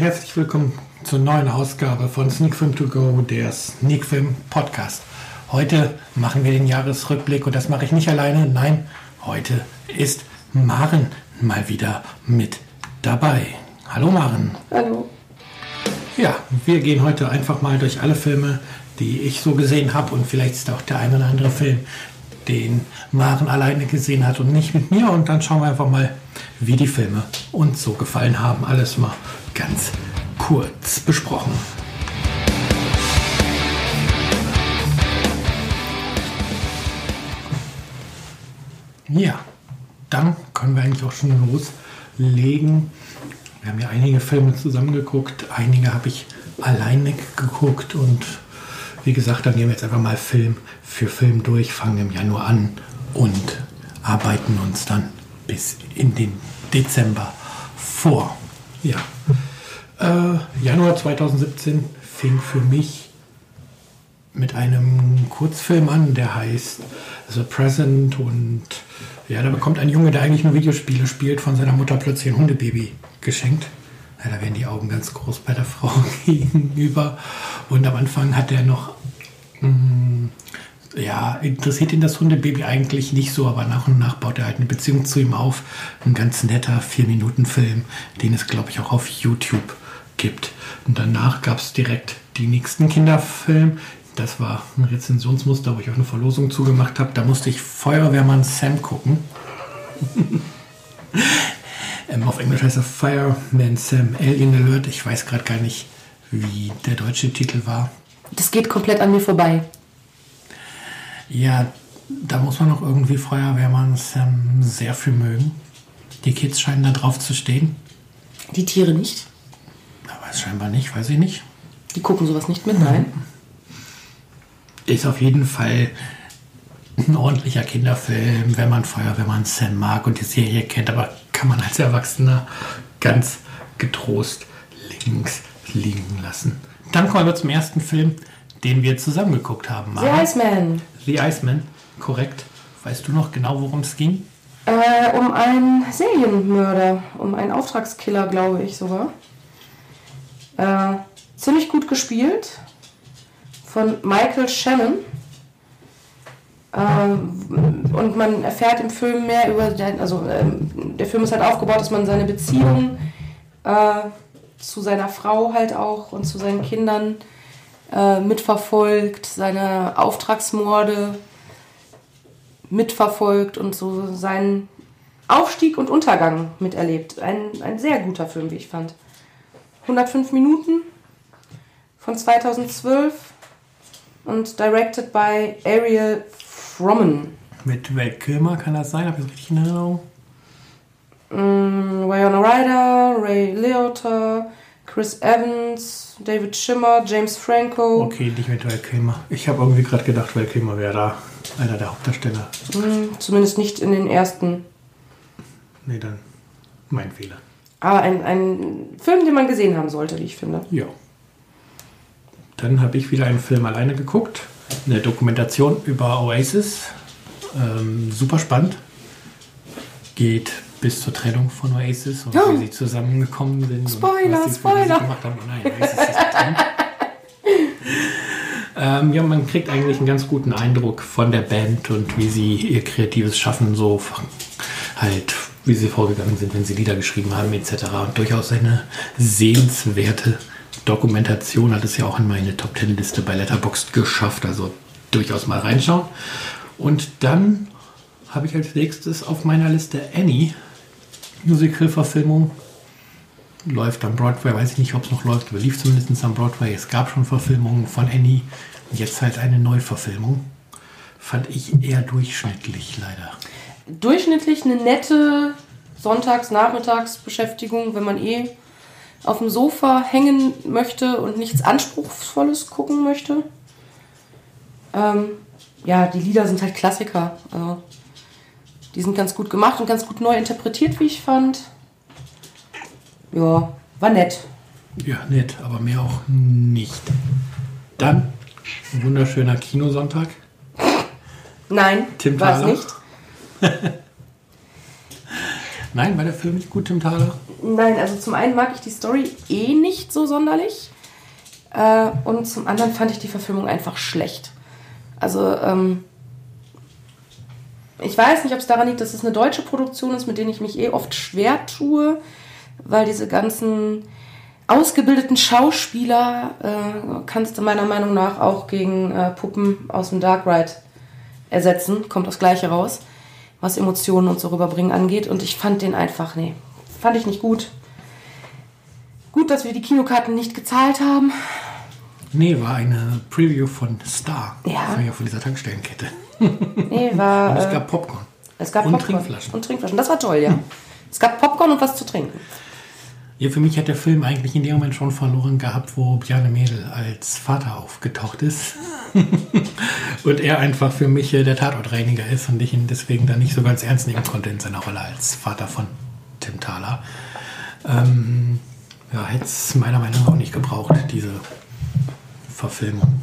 Und herzlich willkommen zur neuen Ausgabe von Sneak Film To Go, der Sneak Film Podcast. Heute machen wir den Jahresrückblick und das mache ich nicht alleine. Nein, heute ist Maren mal wieder mit dabei. Hallo Maren. Hallo. Ja, wir gehen heute einfach mal durch alle Filme, die ich so gesehen habe und vielleicht ist auch der ein oder andere Film, den Maren alleine gesehen hat und nicht mit mir und dann schauen wir einfach mal, wie die Filme uns so gefallen haben. Alles mal ganz kurz besprochen. Ja, dann können wir eigentlich auch schon loslegen. Wir haben ja einige Filme zusammengeguckt, einige habe ich alleine geguckt und wie gesagt, dann gehen wir jetzt einfach mal Film für Film durch, fangen im Januar an und arbeiten uns dann bis in den Dezember vor. Ja. Äh, Januar 2017 fing für mich mit einem Kurzfilm an, der heißt The Present und ja, da bekommt ein Junge, der eigentlich nur Videospiele spielt, von seiner Mutter plötzlich ein Hundebaby geschenkt. Ja, da werden die Augen ganz groß bei der Frau gegenüber. Und am Anfang hat er noch mh, mm, ja, interessiert ihn das Hundebaby eigentlich nicht so, aber nach und nach baut er halt eine Beziehung zu ihm auf. Ein ganz netter 4-Minuten-Film, den es, glaube ich, auch auf YouTube gibt. Und danach gab es direkt die nächsten Kinderfilm. Das war ein Rezensionsmuster, wo ich auch eine Verlosung zugemacht habe. Da musste ich Feuerwehrmann Sam gucken. ähm, auf Englisch heißt er Fireman Sam Alien Alert. Ich weiß gerade gar nicht, wie der deutsche Titel war. Das geht komplett an mir vorbei. Ja, da muss man auch irgendwie Feuerwehrmann ähm, sehr viel mögen. Die Kids scheinen da drauf zu stehen. Die Tiere nicht? Scheinbar nicht, weiß ich nicht. Die gucken sowas nicht mit, nein. Ist auf jeden Fall ein ordentlicher Kinderfilm, wenn man Feuerwehrmann Sam mag und die Serie kennt, aber kann man als Erwachsener ganz getrost links liegen lassen. Dann kommen wir zum ersten Film, den wir zusammen geguckt haben. The Iceman. The Iceman, korrekt. Weißt du noch genau, worum es ging? Äh, um einen Serienmörder, um einen Auftragskiller, glaube ich sogar. Äh, ziemlich gut gespielt von Michael Shannon. Ähm, und man erfährt im Film mehr über, also ähm, der Film ist halt aufgebaut, dass man seine Beziehung äh, zu seiner Frau halt auch und zu seinen Kindern äh, mitverfolgt, seine Auftragsmorde mitverfolgt und so seinen Aufstieg und Untergang miterlebt. Ein, ein sehr guter Film, wie ich fand. 105 Minuten von 2012 und directed by Ariel Frommen. Mit Val Kilmer kann das sein? Habe ich das richtig in Erinnerung? Mm, Ryder, Ray Liotta, Chris Evans, David Schimmer, James Franco. Okay, nicht mit Val Kilmer. Ich habe irgendwie gerade gedacht, Val Kilmer wäre da einer der Hauptdarsteller. Hm, zumindest nicht in den ersten. Nee, dann mein Fehler. Aber ein, ein Film, den man gesehen haben sollte, wie ich finde. Ja. Dann habe ich wieder einen Film alleine geguckt. Eine Dokumentation über Oasis. Ähm, super spannend. Geht bis zur Trennung von Oasis und oh. wie sie zusammengekommen sind. Spoiler, und Spoiler. Gemacht haben. Nein, Oasis ist getrennt. ähm, ja, man kriegt eigentlich einen ganz guten Eindruck von der Band und wie sie ihr kreatives Schaffen so halt, wie sie vorgegangen sind, wenn sie Lieder geschrieben haben etc. Und durchaus eine sehenswerte Dokumentation hat es ja auch in meine Top Ten Liste bei Letterboxd geschafft, also durchaus mal reinschauen. Und dann habe ich als nächstes auf meiner Liste Annie Musical-Verfilmung. Läuft am Broadway, weiß ich nicht, ob es noch läuft, aber lief zumindest am Broadway. Es gab schon Verfilmungen von Annie. Jetzt halt eine Neuverfilmung. Fand ich eher durchschnittlich, leider. Durchschnittlich eine nette Sonntags-Nachmittagsbeschäftigung, wenn man eh auf dem Sofa hängen möchte und nichts Anspruchsvolles gucken möchte. Ähm, ja, die Lieder sind halt Klassiker. Also die sind ganz gut gemacht und ganz gut neu interpretiert, wie ich fand. Ja, war nett. Ja, nett, aber mehr auch nicht. Dann ein wunderschöner Kinosonntag. Nein, war es nicht. Nein, war der Film nicht gut, Tim Thaler? Nein, also zum einen mag ich die Story eh nicht so sonderlich. Äh, und zum anderen fand ich die Verfilmung einfach schlecht. Also, ähm, ich weiß nicht, ob es daran liegt, dass es eine deutsche Produktion ist, mit denen ich mich eh oft schwer tue, weil diese ganzen ausgebildeten Schauspieler äh, kannst du meiner Meinung nach auch gegen äh, Puppen aus dem Dark Ride ersetzen. Kommt das Gleiche raus, was Emotionen und so rüberbringen angeht. Und ich fand den einfach, nee, fand ich nicht gut. Gut, dass wir die Kinokarten nicht gezahlt haben. Nee, war eine Preview von Star. Ja. Ja von dieser Tankstellenkette. Nee, war. Und es äh, gab Popcorn. es gab und Popcorn. Trinkflaschen. Und Trinkflaschen. Das war toll, ja. Es gab Popcorn und was zu trinken. Ja, für mich hat der Film eigentlich in dem Moment schon verloren gehabt, wo Bjarne Mädel als Vater aufgetaucht ist. und er einfach für mich äh, der Tatortreiniger ist und ich ihn deswegen dann nicht so ganz ernst nehmen konnte in seiner Rolle als Vater von Tim Thaler. Ähm, ja, hätte es meiner Meinung nach auch nicht gebraucht, diese Verfilmung.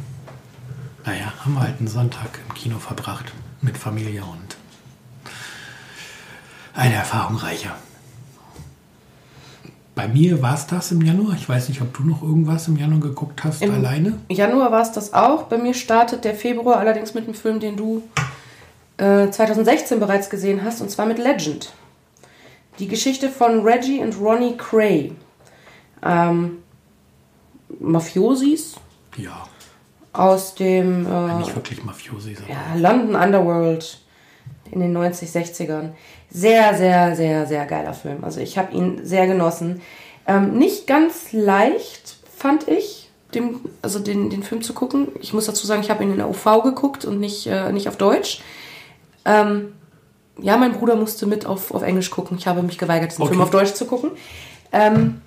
Naja, haben wir halt einen Sonntag im Kino verbracht mit Familie und eine Erfahrung reicher. Bei mir war es das im Januar. Ich weiß nicht, ob du noch irgendwas im Januar geguckt hast, Im alleine. Januar war es das auch. Bei mir startet der Februar allerdings mit einem Film, den du äh, 2016 bereits gesehen hast, und zwar mit Legend. Die Geschichte von Reggie und Ronnie Cray. Ähm, Mafiosis Ja, aus dem äh, nicht wirklich Mafiosi. sondern- ja, London Underworld in den 90, 60ern. Sehr, sehr, sehr, sehr geiler Film. Also ich habe ihn sehr genossen. Ähm, nicht ganz leicht, fand ich, dem, also den, den Film zu gucken. Ich muss dazu sagen, ich habe ihn in der UV geguckt und nicht, äh, nicht auf Deutsch. Ähm, ja, mein Bruder musste mit auf, auf Englisch gucken. Ich habe mich geweigert, diesen Okay. Film auf Deutsch zu gucken. Ähm,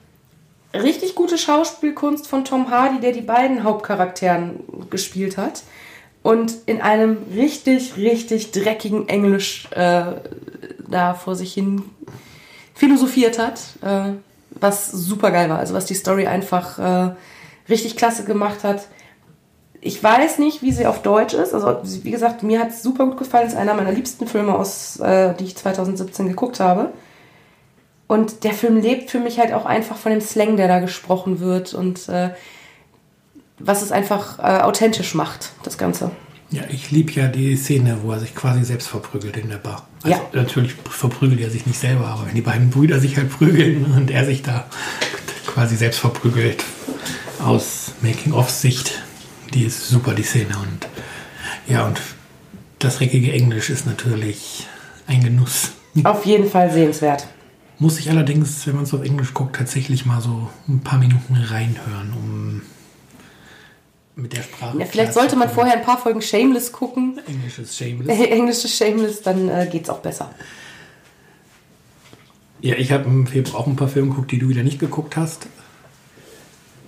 richtig gute Schauspielkunst von Tom Hardy, der die beiden Hauptcharakteren gespielt hat. Und in einem richtig, richtig dreckigen Englisch äh, da vor sich hin philosophiert hat, äh, was super geil war. Also was die Story einfach äh, richtig klasse gemacht hat. Ich weiß nicht, wie sie auf Deutsch ist. Also wie gesagt, mir hat es super gut gefallen. Es ist einer meiner liebsten Filme, aus, äh, die ich 2017 geguckt habe. Und der Film lebt für mich halt auch einfach von dem Slang, der da gesprochen wird und äh, was es einfach äh, authentisch macht, das Ganze. Ja, ich liebe ja die Szene, wo er sich quasi selbst verprügelt in der Bar. Also Ja. natürlich verprügelt er sich nicht selber, aber wenn die beiden Brüder sich halt prügeln und er sich da quasi selbst verprügelt aus Making-of-Sicht, die ist super, die Szene. Und ja, und das dreckige Englisch ist natürlich ein Genuss. Auf jeden Fall sehenswert. Muss ich allerdings, wenn man es auf Englisch guckt, tatsächlich mal so ein paar Minuten reinhören, um mit der Sprache. Ja, vielleicht sollte man vorher ein paar Folgen Shameless gucken. Englisches Shameless. Englisches Shameless, dann äh, geht's auch besser. Ja, ich habe im Februar auch ein paar Filme geguckt, die du wieder nicht geguckt hast.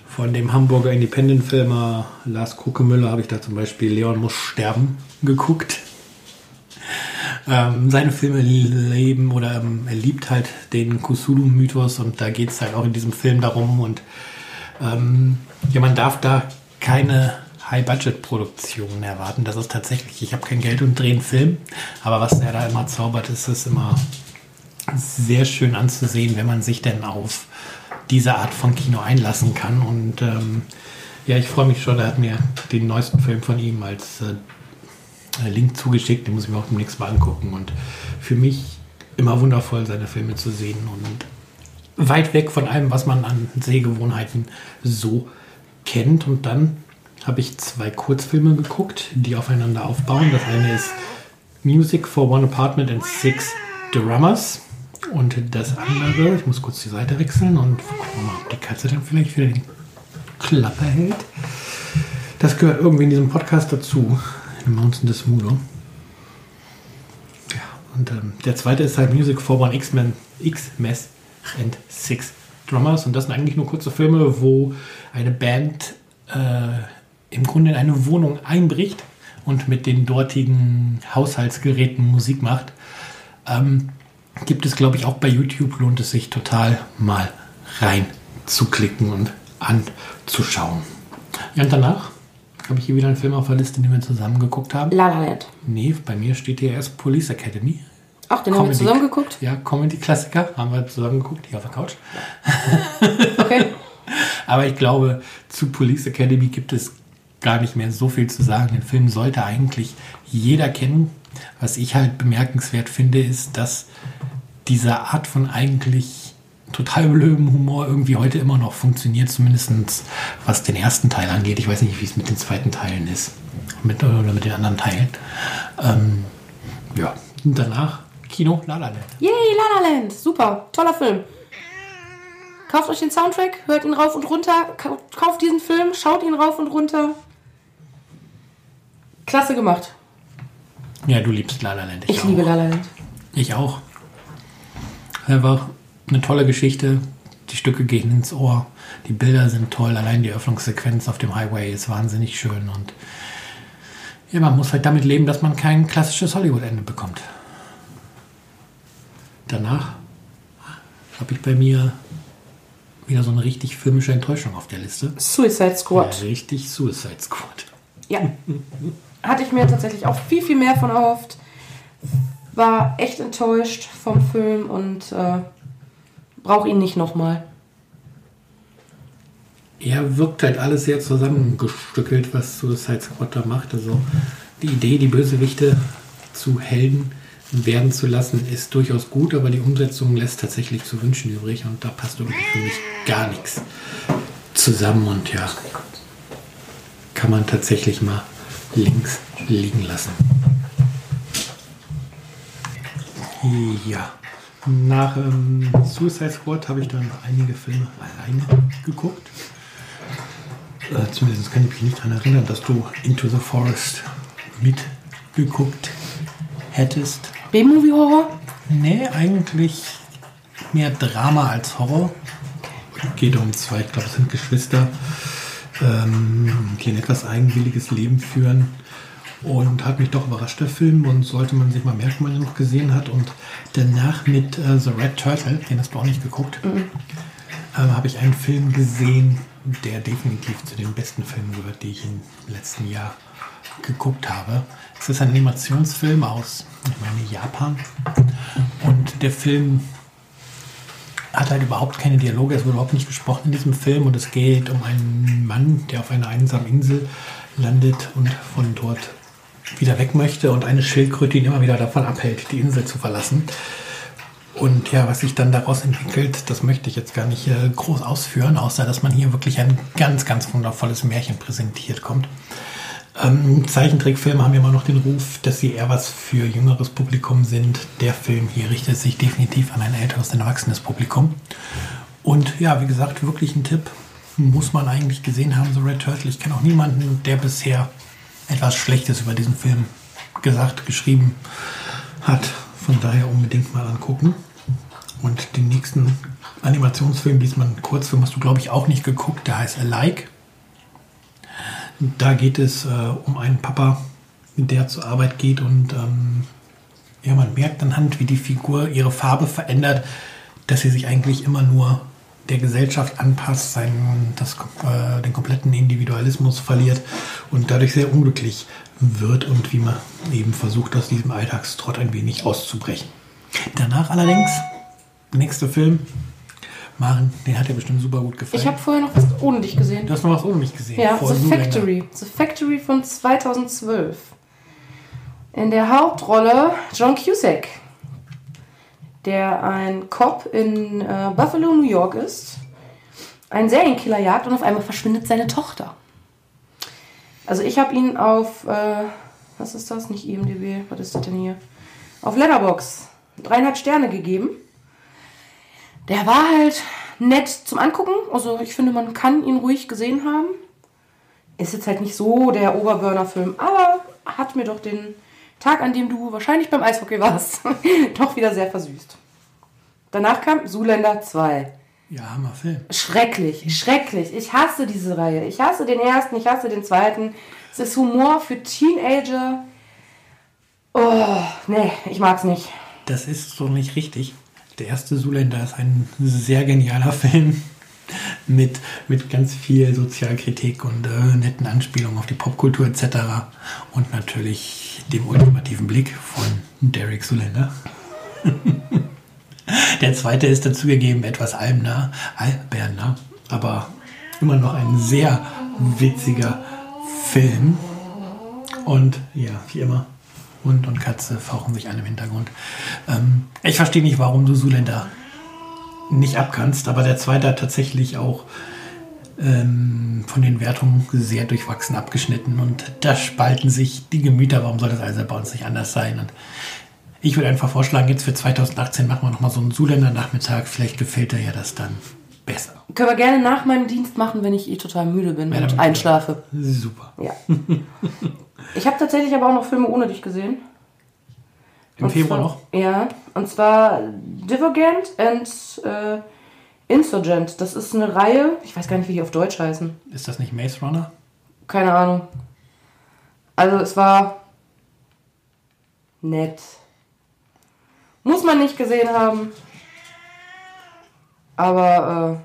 Von dem Hamburger Independent-Filmer Lars Kruckemüller habe ich da zum Beispiel Leon muss sterben geguckt. Ähm, seine Filme leben oder ähm, er liebt halt den Cthulhu-Mythos und da geht es halt auch in diesem Film darum und ähm, ja, man darf da keine High-Budget-Produktionen erwarten. Das ist tatsächlich, ich habe kein Geld und drehe einen Film, aber was er da immer zaubert, ist es immer sehr schön anzusehen, wenn man sich denn auf diese Art von Kino einlassen kann. Und ähm, ja, ich freue mich schon, er hat mir den neuesten Film von ihm als äh, Link zugeschickt, den muss ich mir auch demnächst mal angucken. Und für mich immer wundervoll, seine Filme zu sehen und weit weg von allem, was man an Sehgewohnheiten so kennt. Und dann habe ich zwei Kurzfilme geguckt, die aufeinander aufbauen. Das eine ist Music for One Apartment and Six Drummers. Und das andere, ich muss kurz die Seite wechseln und gucken mal, ob die Katze dann vielleicht wieder die Klappe hält. Das gehört irgendwie in diesem Podcast dazu. In Mountain des Mudo. Ja, und ähm, der zweite ist halt Music for One X-Men, X-Mess and Six Drummers. Und das sind eigentlich nur kurze Filme, wo eine Band äh, im Grunde in eine Wohnung einbricht und mit den dortigen Haushaltsgeräten Musik macht. Ähm, gibt es, glaube ich, auch bei YouTube. Lohnt es sich total mal rein zu klicken und anzuschauen. Ja, und danach habe ich hier wieder einen Film auf der Liste, den wir zusammen geguckt haben. La La Land. Nee, bei mir steht hier erst Police Academy Ach, den haben wir zusammen geguckt? Ja, Comedy-Klassiker haben wir zusammen geguckt, hier auf der Couch. Okay. Aber ich glaube, zu Police Academy gibt es gar nicht mehr so viel zu sagen. Den Film sollte eigentlich jeder kennen. Was ich halt bemerkenswert finde, ist, dass diese Art von eigentlich total blödem Humor irgendwie heute immer noch funktioniert, zumindest was den ersten Teil angeht. Ich weiß nicht, wie es mit den zweiten Teilen ist. Mit, oder mit den anderen Teilen. Ähm, ja, und danach Kino La La Land. Yay, La La Land. Super. Toller Film. Kauft euch den Soundtrack, hört ihn rauf und runter, kau- kauft diesen Film, schaut ihn rauf und runter. Klasse gemacht. Ja, du liebst La La Land. Ich auch. liebe La La Land. Ich auch. Einfach eine tolle Geschichte. Die Stücke gehen ins Ohr. Die Bilder sind toll. Allein die Öffnungssequenz auf dem Highway ist wahnsinnig schön. Und ja, man muss halt damit leben, dass man kein klassisches Hollywood-Ende bekommt. Danach habe ich bei mir wieder so eine richtig filmische Enttäuschung auf der Liste. Suicide Squad. Richtig Suicide Squad. Ja. Hatte ich mir tatsächlich auch viel, viel mehr von erhofft. War echt enttäuscht vom Film und äh, brauche ihn nicht nochmal. Er wirkt halt alles sehr zusammengestückelt, was Suicide Squad da macht. Also die Idee, die Bösewichte zu Helden werden zu lassen, ist durchaus gut, aber die Umsetzung lässt tatsächlich zu wünschen übrig und da passt irgendwie für mich gar nichts zusammen und ja, kann man tatsächlich mal links liegen lassen. Ja, nach ähm, Suicide Squad habe ich dann einige Filme alleine geguckt. Äh, zumindest kann ich mich nicht daran erinnern, dass du Into the Forest mitgeguckt hättest. B-Movie-Horror? Nee, eigentlich mehr Drama als Horror. Geht um zwei, ich glaube, es sind Geschwister, ähm, die ein etwas eigenwilliges Leben führen. Und hat mich doch überrascht, der Film. Und sollte man sich mal merken, wenn man ihn noch gesehen hat. Und danach mit äh, The Red Turtle, den hast du auch nicht geguckt, ähm, habe ich einen Film gesehen, der definitiv zu den besten Filmen gehört, die ich im letzten Jahr geguckt habe. Es ist ein Animationsfilm aus, ich meine, Japan. Und der Film hat halt überhaupt keine Dialoge, es wird überhaupt nicht gesprochen in diesem Film. Und es geht um einen Mann, der auf einer einsamen Insel landet und von dort wieder weg möchte und eine Schildkröte ihn immer wieder davon abhält, die Insel zu verlassen. Und ja, was sich dann daraus entwickelt, das möchte ich jetzt gar nicht äh, groß ausführen, außer dass man hier wirklich ein ganz, ganz wundervolles Märchen präsentiert kommt. Ähm, Zeichentrickfilme haben ja immer noch den Ruf, dass sie eher was für jüngeres Publikum sind. Der Film hier richtet sich definitiv an ein älteres, ein erwachsenes Publikum. Und ja, wie gesagt, wirklich ein Tipp. Muss man eigentlich gesehen haben, so Red Turtle. Ich kenne auch niemanden, der bisher etwas Schlechtes über diesen Film gesagt, geschrieben hat. Von daher unbedingt mal angucken. Und den nächsten Animationsfilm, diesmal ein Kurzfilm, hast du, glaube ich, auch nicht geguckt. Der heißt Alike. Da geht es äh, um einen Papa, der zur Arbeit geht und ähm, ja, man merkt anhand, wie die Figur ihre Farbe verändert, dass sie sich eigentlich immer nur der Gesellschaft anpasst, seinen, das, äh, den kompletten Individualismus verliert und dadurch sehr unglücklich wird und wie man eben versucht, aus diesem Alltagstrott ein wenig auszubrechen. Danach allerdings, nächster Film, Maren, den hat dir bestimmt super gut gefallen. Ich habe vorher noch was ohne dich gesehen. du hast noch was ohne mich gesehen. Ja, The. Factory. The Factory von 2012. In der Hauptrolle John Cusack, der ein Cop in äh, Buffalo, New York ist, einen Serienkiller jagt und auf einmal verschwindet seine Tochter. Also ich habe ihn auf, äh, was ist das? Nicht IMDb, was ist das denn hier? Auf Letterbox dreieinhalb Sterne gegeben. Der war halt nett zum Angucken. Also ich finde, man kann ihn ruhig gesehen haben. Ist jetzt halt nicht so der Oberburner-Film, aber hat mir doch den Tag, an dem du wahrscheinlich beim Eishockey warst, doch wieder sehr versüßt. Danach kam Zuländer 2. Ja, Hammerfilm. Schrecklich, schrecklich. Ich hasse diese Reihe. Ich hasse den ersten, ich hasse den zweiten. Es ist Humor für Teenager. Oh, nee, ich mag's nicht. Das ist so nicht richtig. Der erste Zuländer ist ein sehr genialer Film mit, mit ganz viel Sozialkritik und äh, netten Anspielungen auf die Popkultur etc. Und natürlich dem ultimativen Blick von Derek Zuländer. Der zweite ist dazugegeben etwas albernah, albernah, aber immer noch ein sehr witziger Film. Und ja, wie immer, Hund und Katze fauchen sich an im Hintergrund. Ähm, ich verstehe nicht, warum du Zuländer nicht abkannst, aber der zweite hat tatsächlich auch ähm, von den Wertungen sehr durchwachsen abgeschnitten und da spalten sich die Gemüter. Warum soll das also bei uns nicht anders sein? Und ich würde einfach vorschlagen, jetzt für 2018 machen wir nochmal so einen Zuländer-Nachmittag. Vielleicht gefällt dir ja das dann besser. Können wir gerne nach meinem Dienst machen, wenn ich eh total müde bin Ja, und einschlafe. Super. Ja. ich habe tatsächlich aber auch noch Filme ohne dich gesehen. Im Und Februar zwar, noch? Ja, und zwar Divergent and äh, Insurgent. Das ist eine Reihe, ich weiß gar nicht, wie die auf Deutsch heißen. Ist das nicht Maze Runner? Keine Ahnung. Also es war nett. Muss man nicht gesehen haben. Aber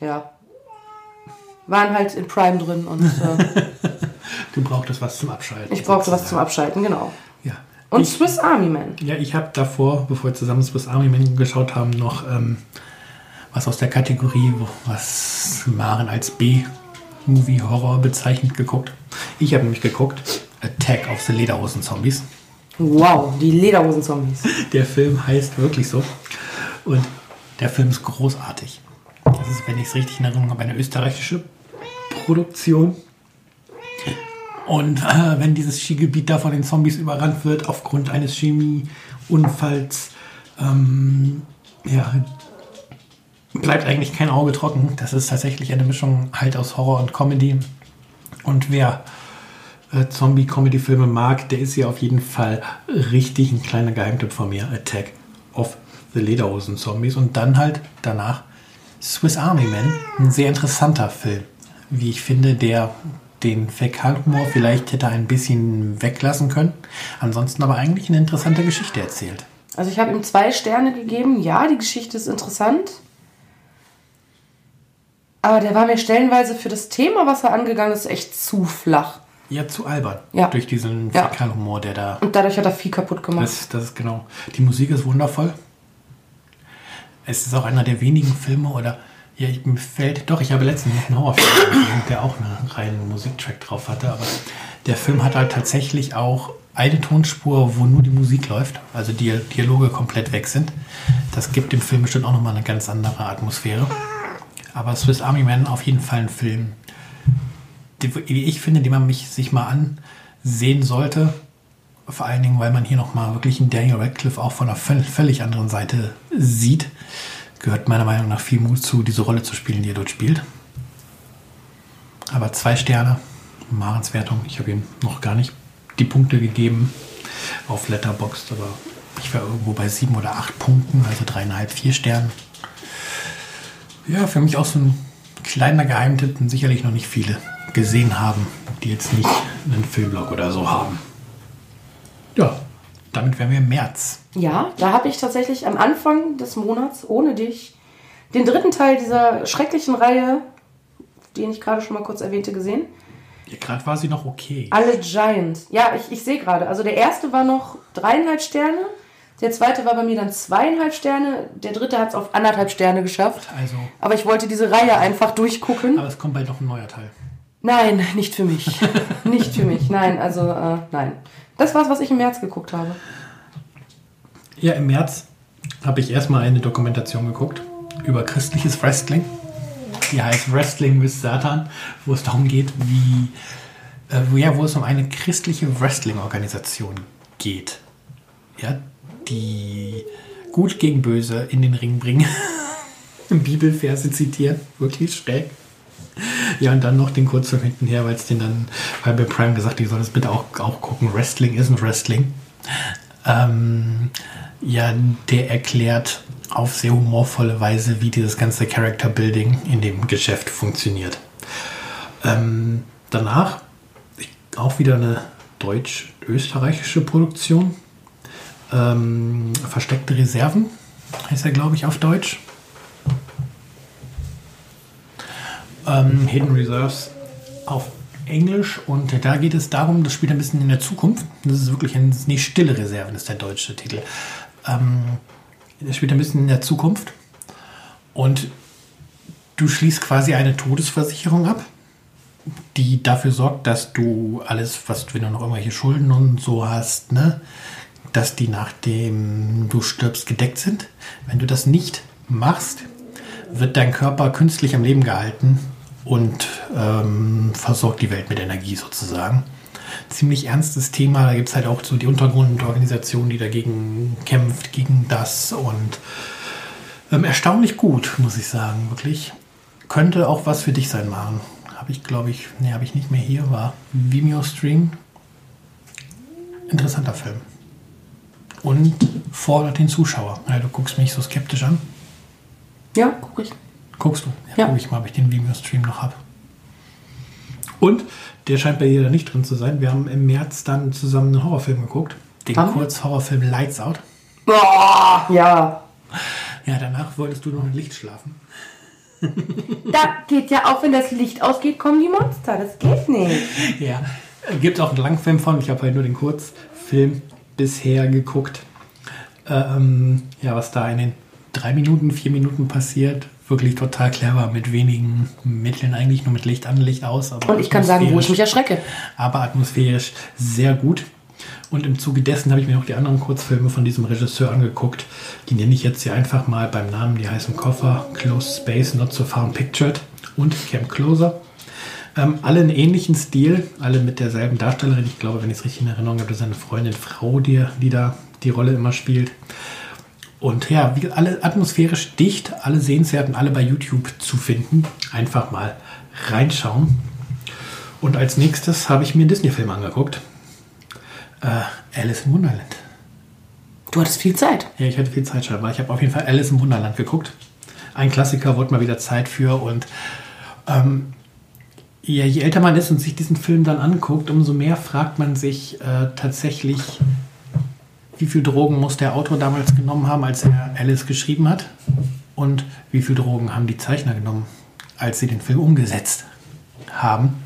äh, ja. Waren halt in Prime drin und äh, Du brauchtest was zum Abschalten. ich brauchte was sozusagen. zum Abschalten, genau. Ja. Und ich, Swiss Army Man. ja, ich habe davor, bevor wir zusammen Swiss Army Man geschaut haben, noch ähm, was aus der Kategorie, was Maren als B-Movie-Horror bezeichnet, geguckt. Ich habe nämlich geguckt Attack of the Lederhosen-Zombies. Wow, die Lederhosen-Zombies. Der Film heißt wirklich so. Und der Film ist großartig. Das ist, wenn ich es richtig in Erinnerung habe, eine österreichische Produktion. Und äh, wenn dieses Skigebiet da von den Zombies überrannt wird, aufgrund eines Chemieunfalls, ähm, ja, bleibt eigentlich kein Auge trocken. Das ist tatsächlich eine Mischung halt aus Horror und Comedy. Und wer äh, Zombie-Comedy-Filme mag, der ist hier auf jeden Fall richtig ein kleiner Geheimtipp von mir. Attack of the Lederhosen-Zombies. Und dann halt danach Swiss Army Man. Ein sehr interessanter Film, wie ich finde, der den Fäkalhumor vielleicht hätte ein bisschen weglassen können. Ansonsten aber eigentlich eine interessante Geschichte erzählt. Also ich habe ihm zwei Sterne gegeben. Ja, die Geschichte ist interessant. Aber der war mir stellenweise für das Thema, was er angegangen ist, echt zu flach. Ja, zu albern. Ja. Durch diesen. Fäkalhumor, der da Und dadurch hat er viel kaputt gemacht. Das, das ist genau. Die Musik ist wundervoll. Es ist auch einer der wenigen Filme oder ja, ich, mir fällt doch, ich habe letztens noch einen Horrorfilm gesehen, der auch einen reinen Musiktrack drauf hatte, aber der Film hat halt tatsächlich auch eine Tonspur, wo nur die Musik läuft, also die Dialoge komplett weg sind. Das gibt dem Film bestimmt auch nochmal eine ganz andere Atmosphäre. Aber Swiss Army Man auf jeden Fall ein Film, wie ich finde, den man mich sich mal ansehen sollte. Vor allen Dingen, weil man hier nochmal wirklich einen Daniel Radcliffe auch von einer völ- völlig anderen Seite sieht. Gehört meiner Meinung nach viel Mut zu, diese Rolle zu spielen, die er dort spielt. Aber zwei Sterne, Marens Wertung. Ich habe ihm noch gar nicht die Punkte gegeben auf Letterboxd, aber ich war irgendwo bei sieben oder acht Punkten, also dreieinhalb, vier Sternen. Ja, für mich auch so ein kleiner Geheimtipp, den sicherlich noch nicht viele gesehen haben, die jetzt nicht einen Filmblog oder so haben. Ja, damit wären wir im März. Ja, da habe ich tatsächlich am Anfang des Monats ohne dich den dritten Teil dieser schrecklichen Reihe, den ich gerade schon mal kurz erwähnte, gesehen. Ja, gerade war sie noch okay. Alle Giant. Ja, ich, ich sehe gerade. Also der erste war noch dreieinhalb Sterne. Der zweite war bei mir dann zweieinhalb Sterne. Der dritte hat es auf anderthalb Sterne geschafft. Also, Aber ich wollte diese Reihe einfach durchgucken. aber es kommt bald noch ein neuer Teil. Nein, nicht für mich. nicht für mich. Nein, also äh, nein. Das war's, was ich im März geguckt habe. Ja, im März habe ich erstmal eine Dokumentation geguckt über christliches Wrestling. Die heißt Wrestling with Satan, wo es darum geht, wie, äh, ja, wo es um eine christliche Wrestling-Organisation geht. Ja, die gut gegen böse in den Ring bringen. Bibelverse zitieren, wirklich schräg. Ja, und dann noch den Kurzfilm hintenher, weil es den dann, bei Prime gesagt, ich soll das bitte auch, auch gucken. Wrestling ist ein Wrestling. Ähm, ja, der erklärt auf sehr humorvolle Weise, wie dieses ganze Character Building in dem Geschäft funktioniert. Ähm, danach auch wieder eine deutsch-österreichische Produktion. Ähm, Versteckte Reserven heißt er, glaube ich, auf Deutsch. Ähm, Hidden Reserves auf Englisch und da geht es darum, das spielt ein bisschen in der Zukunft. Das ist wirklich ein, nee, stille Reserven ist der deutsche Titel. Ähm, das spielt ein bisschen in der Zukunft. Und du schließt quasi eine Todesversicherung ab, die dafür sorgt, dass du alles, was wenn du noch irgendwelche Schulden und so hast, ne, dass die nachdem du stirbst gedeckt sind. Wenn du das nicht machst, wird dein Körper künstlich am Leben gehalten und ähm, versorgt die Welt mit Energie sozusagen. Ziemlich ernstes Thema. Da gibt es halt auch so die Untergrundorganisation, die dagegen kämpft, gegen das und ähm, erstaunlich gut, muss ich sagen, wirklich. Könnte auch was für dich sein, Maren. Habe ich, glaube ich, ne, habe ich nicht mehr hier, war Vimeo Stream. Interessanter Film. Und fordert den Zuschauer. Ja, du guckst mich so skeptisch an. Ja, guck ich. Guckst du? Ja, ja. guck ich mal, ob ich den Vimeo-Stream noch habe. Und der scheint bei dir da nicht drin zu sein. Wir haben im März dann zusammen einen Horrorfilm geguckt. Den Kurzhorrorfilm Lights Out. Boah, ja. Ja, danach wolltest du noch mit Licht schlafen. Da geht ja auch, wenn das Licht ausgeht, kommen die Monster. Das geht nicht. Ja, gibt auch einen Langfilm von. Ich habe halt nur den Kurzfilm bisher geguckt. Ähm, ja, was da in den drei Minuten, vier Minuten passiert, wirklich total clever, mit wenigen Mitteln, eigentlich nur mit Licht an, Licht aus. Und ich kann sagen, wo ich mich erschrecke. Aber atmosphärisch sehr gut. Und im Zuge dessen habe ich mir noch die anderen Kurzfilme von diesem Regisseur angeguckt. Die nenne ich jetzt hier einfach mal beim Namen. Die heißen Koffer, Close Space, Not So Found Pictured und Camp Closer. Ähm, alle einen ähnlichen Stil, alle mit derselben Darstellerin. Ich glaube, wenn ich es richtig in Erinnerung habe, das ist eine Freundin Frau, die, die da die Rolle immer spielt. Und ja, wie alle atmosphärisch dicht, alle sehenswerten, alle bei YouTube zu finden. Einfach mal reinschauen. Und als nächstes habe ich mir einen Disney-Film angeguckt. Äh, Alice im Wunderland. Du hattest viel Zeit. Ja, ich hatte viel Zeit scheinbar. Ich habe auf jeden Fall Alice im Wunderland geguckt. Ein Klassiker, wurde mal wieder Zeit für. Und ähm, ja, je älter man ist und sich diesen Film dann anguckt, umso mehr fragt man sich äh, tatsächlich, wie viel Drogen muss der Autor damals genommen haben, als er Alice geschrieben hat? Und wie viel Drogen haben die Zeichner genommen, als sie den Film umgesetzt haben?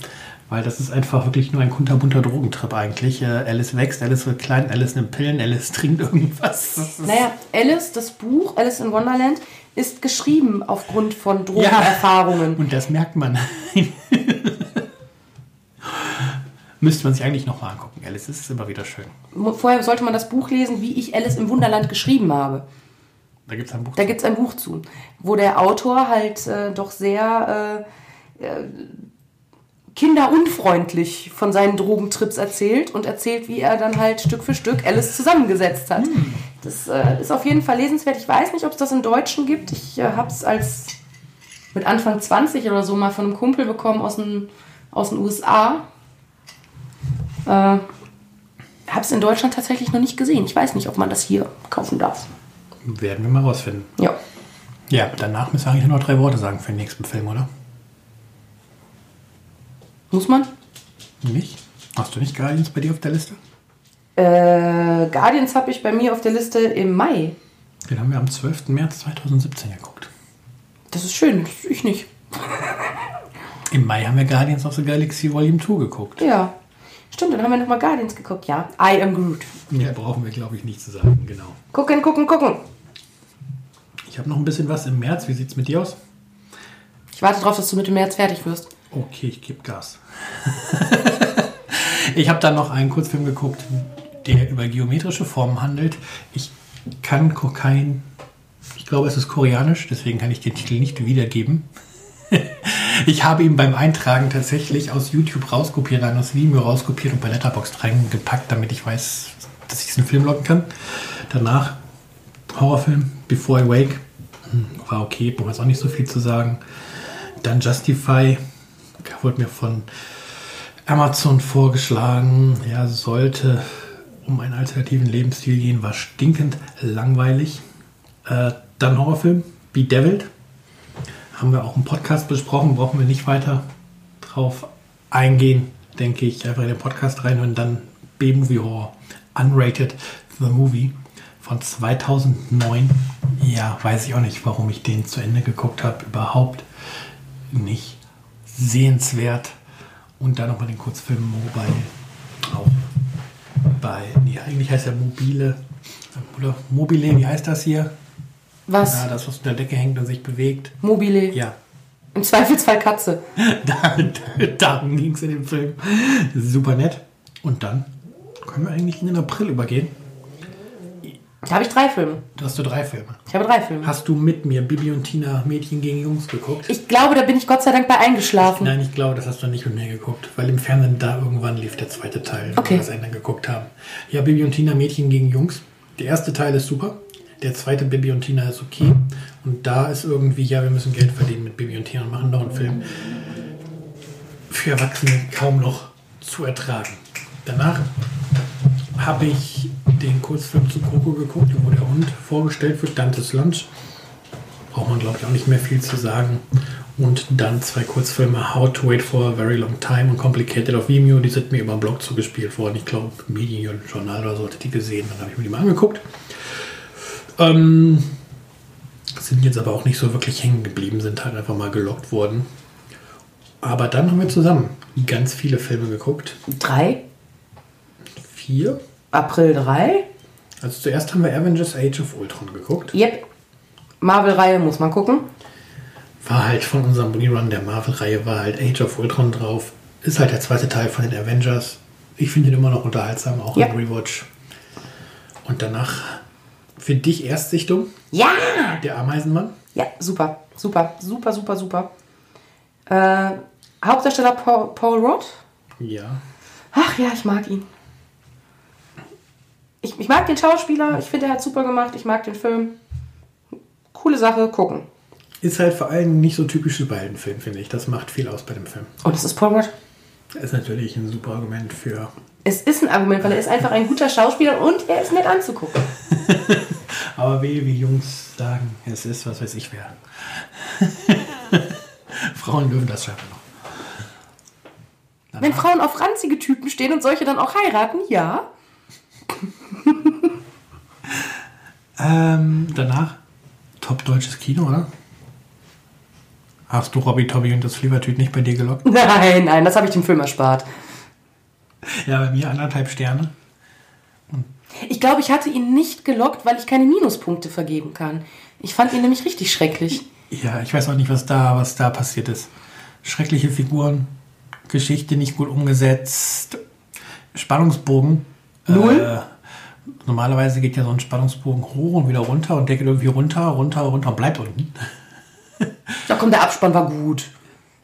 Weil das ist einfach wirklich nur ein kunterbunter Drogentrip eigentlich. Äh, Alice wächst, Alice wird klein, Alice nimmt Pillen, Alice trinkt irgendwas. Naja, Alice, das Buch Alice in Wonderland, ist geschrieben aufgrund von Drogenerfahrungen. Ja, und das merkt man. Müsste man sich eigentlich nochmal angucken. Alice ist immer wieder schön. Vorher sollte man das Buch lesen, wie ich Alice im Wunderland geschrieben habe. Da gibt es ein Buch Da gibt es ein Buch zu, wo der Autor halt äh, doch sehr äh, äh, kinderunfreundlich von seinen Drogentrips erzählt und erzählt, wie er dann halt Stück für Stück Alice zusammengesetzt hat. Hm. Das äh, ist auf jeden Fall lesenswert. Ich weiß nicht, ob es das im Deutschen gibt. Ich äh, habe es als mit Anfang 20 oder so mal von einem Kumpel bekommen aus den, aus den USA. Äh, habe es in Deutschland tatsächlich noch nicht gesehen. Ich weiß nicht, ob man das hier kaufen darf. Werden wir mal rausfinden. Ja. Ja, danach müssen wir eigentlich nur noch drei Worte sagen für den nächsten Film, oder? Muss man? Nicht? Hast du nicht Guardians bei dir auf der Liste? Äh, Guardians habe ich bei mir auf der Liste im Mai. Den haben wir am 12. März 2017 geguckt. Das ist schön, ich nicht. Im Mai haben wir Guardians of the Galaxy Volume 2 geguckt. Ja. Stimmt, dann haben wir nochmal Guardians geguckt, ja. I am Groot. Ja, brauchen wir, glaube ich, nicht zu sagen, genau. Gucken, gucken, gucken. Ich habe noch ein bisschen was im März. Wie sieht es mit dir aus? Ich warte darauf, dass du mit dem März fertig wirst. Okay, ich gebe Gas. ich habe dann noch einen Kurzfilm geguckt, der über geometrische Formen handelt. Ich kann kein, ich glaube, es ist koreanisch, deswegen kann ich den Titel nicht wiedergeben. ich habe ihn beim Eintragen tatsächlich aus YouTube rauskopiert, dann aus Vimeo rauskopiert und bei Letterboxd reingepackt, damit ich weiß, dass ich diesen Film locken kann. Danach Horrorfilm, Before I Wake. Hm, war okay, brauche jetzt auch nicht so viel zu sagen. Dann Justify, wurde mir von Amazon vorgeschlagen. Ja, sollte um einen alternativen Lebensstil gehen, war stinkend langweilig. Äh, dann Horrorfilm, Be Devilled. Haben wir auch im Podcast besprochen, brauchen wir nicht weiter drauf eingehen, denke ich. Einfach in den Podcast rein und dann B-Movie Horror. Unrated The Movie von 2009. Ja, weiß ich auch nicht, warum ich den zu Ende geguckt habe. Überhaupt nicht sehenswert. Und dann nochmal den Kurzfilm Mobile. Auch bei, nee, eigentlich heißt er Mobile. Mobile, wie heißt das hier? Was? Ja, das, was unter der Decke hängt und sich bewegt. Mobile. Ja, Im Zweifelsfall Katze. da, da, darum ging es in dem Film. Super nett. Und dann können wir eigentlich in den April übergehen. Da habe ich drei Filme. Da hast du drei Filme. Ich habe drei Filme. Hast du mit mir Bibi und Tina Mädchen gegen Jungs geguckt? Ich glaube, da bin ich Gott sei Dank bei eingeschlafen. Nein, ich glaube, das hast du nicht mit mir geguckt, weil im Fernsehen da irgendwann lief der zweite Teil, Okay. wo wir das Ende geguckt haben. Ja, Bibi und Tina Mädchen gegen Jungs. Der erste Teil ist super. Der zweite Bibi und Tina ist okay. Und da ist irgendwie, ja, wir müssen Geld verdienen mit Bibi und Tina und machen noch einen Film. Für Erwachsene kaum noch zu ertragen. Danach habe ich den Kurzfilm zu Coco geguckt, wo der Hund vorgestellt wird, Dantes Lunch. Braucht man, glaube ich, auch nicht mehr viel zu sagen. Und dann zwei Kurzfilme, How to Wait for a Very Long Time und Complicated of Vimeo. Die sind mir über den Blog zugespielt worden. Ich glaube, Medienjournal oder so hatte die gesehen. Dann habe ich mir die mal angeguckt. Ähm, sind jetzt aber auch nicht so wirklich hängen geblieben, sind halt einfach mal gelockt worden. Aber dann haben wir zusammen ganz viele Filme geguckt. Drei? Vier. April drei? Also zuerst haben wir Avengers Age of Ultron geguckt. Yep. Marvel-Reihe muss man gucken. War halt von unserem Rerun der Marvel-Reihe, war halt Age of Ultron drauf. Ist halt der zweite Teil von den Avengers. Ich finde ihn immer noch unterhaltsam, auch Ja. im Rewatch. Und danach für dich Erstsichtung, Ja! der Ameisenmann. Ja, super, super, super, super, super. Äh, Hauptdarsteller Paul, Paul Rudd. Ja. Ach ja, ich mag ihn. Ich, ich mag den Schauspieler, ich finde, er hat super gemacht, ich mag den Film. Coole Sache, gucken. Ist halt vor allem nicht so typisch Superheldenfilm, finde ich. Das macht viel aus bei dem Film. Und es ist Paul Rudd. Ist natürlich ein super Argument für. Es ist ein Argument, weil er ist einfach ein guter Schauspieler und er ist nett anzugucken. Aber wie, wie Jungs sagen, es ist, was weiß ich wer. Frauen dürfen das scheinbar noch. Wenn Frauen auf ranzige Typen stehen und solche dann auch heiraten, ja. Ähm, danach top deutsches Kino, oder? Hast du Robby Tobby und das Flievertüt nicht bei dir gelockt? Nein, nein, das habe ich dem Film erspart. Ja, bei mir anderthalb Sterne. Ich glaube, ich hatte ihn nicht gelockt, weil ich keine Minuspunkte vergeben kann. Ich fand ihn nämlich richtig schrecklich. Ja, ich weiß auch nicht, was da, was da passiert ist. Schreckliche Figuren, Geschichte nicht gut umgesetzt, Spannungsbogen. Null? Äh, normalerweise geht ja so ein Spannungsbogen hoch und wieder runter und der geht irgendwie runter, runter, runter und bleibt unten. Ja, komm, der Abspann war gut.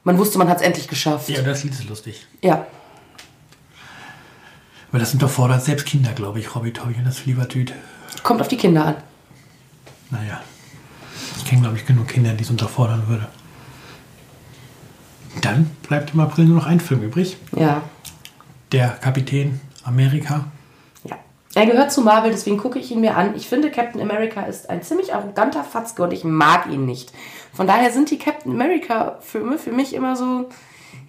Man wusste, man hat es endlich geschafft. Ja, das Lied ist lustig. Ja. Weil das unterfordert selbst Kinder, glaube ich, Robby Tobby und das Flievertüt. Kommt auf die Kinder an. Naja, ich kenne, glaube ich, genug Kinder, die es unterfordern würde. Dann bleibt im April nur noch ein Film übrig. Ja. Der Kapitän Amerika. Ja. Er gehört zu Marvel, deswegen gucke ich ihn mir an. Ich finde, Captain America ist ein ziemlich arroganter Fatzke und ich mag ihn nicht. Von daher sind die Captain America-Filme für mich immer so,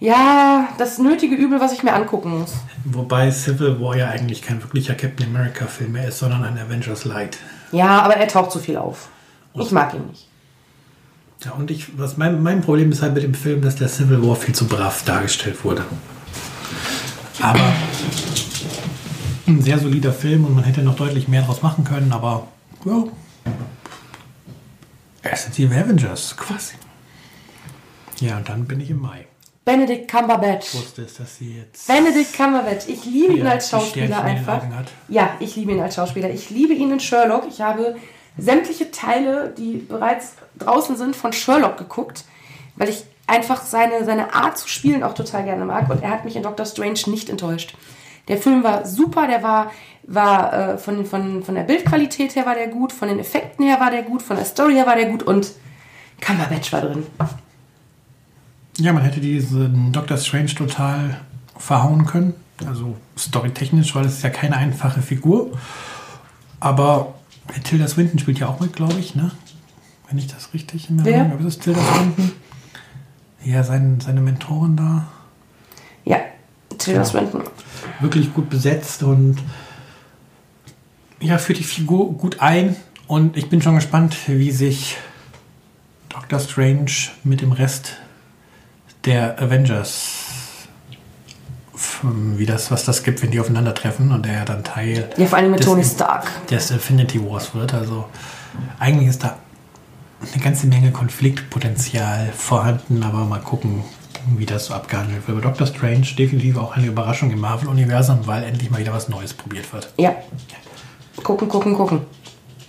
ja, das nötige Übel, was ich mir angucken muss. Wobei Civil War ja eigentlich kein wirklicher Captain America-Film mehr ist, sondern ein Avengers Light. Ja, aber er taucht zu viel auf. Ich mag ihn nicht. Ja, und ich, was mein, mein Problem ist halt mit dem Film, dass der Civil War viel zu brav dargestellt wurde. Aber ein sehr solider Film und man hätte noch deutlich mehr draus machen können, aber ja. Die Avengers quasi. Ja, und dann bin ich im Mai. Benedict Cumberbatch. Ich wusste es, dass sie jetzt Benedict Cumberbatch. Ich liebe ihn als Schauspieler einfach. Ja, ich liebe ihn als Schauspieler. Ich liebe ihn in Sherlock. Ich habe sämtliche Teile, die bereits draußen sind, von Sherlock geguckt, weil ich einfach seine, seine Art zu spielen auch total gerne mag. Und er hat mich in Doctor Strange nicht enttäuscht. Der Film war super, der war, war äh, von, von, von der Bildqualität her war der gut, von den Effekten her war der gut, von der Story her war der gut und Cumberbatch war drin. Ja, man hätte diesen Doctor Strange total verhauen können. Also storytechnisch, weil es ist ja keine einfache Figur. Aber Tilda Swinton spielt ja auch mit, glaube ich, ne? Wenn ich das richtig in? Erinnerung habe. Ist es Tilda Swinton? Ja, sein, seine Mentorin da. Ja, Tilda. Swinton. Wirklich gut besetzt und ja, führt die Figur gut ein. Und ich bin schon gespannt, wie sich Doctor Strange mit dem Rest der Avengers wie das, was das gibt, wenn die aufeinandertreffen und der ja dann Teil Ja, vor allem mit des- Tony Stark. des Infinity Wars wird. Also eigentlich ist da eine ganze Menge Konfliktpotenzial vorhanden, aber mal gucken, wie das so abgehandelt wird. Aber Doctor Strange definitiv auch eine Überraschung im Marvel-Universum, weil endlich mal wieder was Neues probiert wird. Ja. Gucken, gucken, gucken.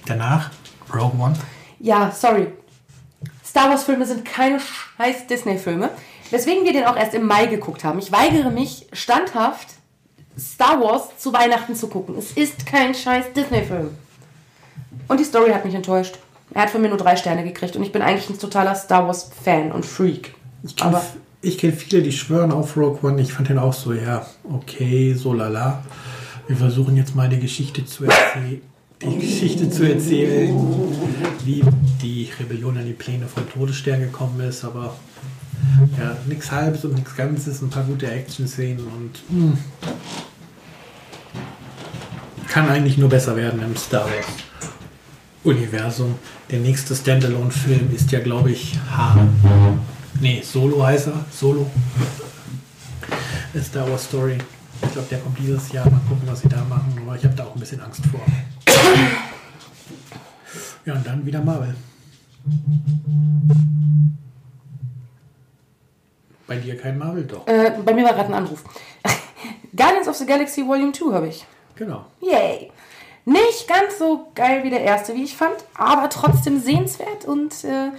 Danach Rogue One. Ja, sorry. Star Wars-Filme sind keine scheiß Disney-Filme. Weswegen wir den auch erst im Mai geguckt haben. Ich weigere mich standhaft, Star Wars zu Weihnachten zu gucken. Es ist kein scheiß Disney-Film. Und die Story hat mich enttäuscht. Er hat von mir nur drei Sterne gekriegt und ich bin eigentlich ein totaler Star Wars-Fan und Freak. Ich kenne Aber ich kenn viele, die schwören auf Rogue One. Ich fand den auch so, ja, okay, so lala. Wir versuchen jetzt mal die Geschichte zu erzählen. Die Geschichte zu erzählen, wie die Rebellion an die Pläne von Todesstern gekommen ist, aber ja, nichts Halbes und nichts Ganzes, ein paar gute Action-Szenen und hm, kann eigentlich nur besser werden im Star Wars Universum. Der nächste Standalone-Film ist ja, glaube ich, Han. Nee, Solo heißt er. Solo. Star Wars Story. Ich glaube, der kommt dieses Jahr. Mal gucken, was sie da machen. Aber ich habe da auch ein bisschen Angst vor. Ja, und dann wieder Marvel. Bei dir kein Marvel, doch. äh, bei mir war gerade ein Anruf. Guardians of the Galaxy Volume 2 habe ich. Genau. Yay! Nicht ganz so geil wie der erste, wie ich fand, aber trotzdem sehenswert und äh,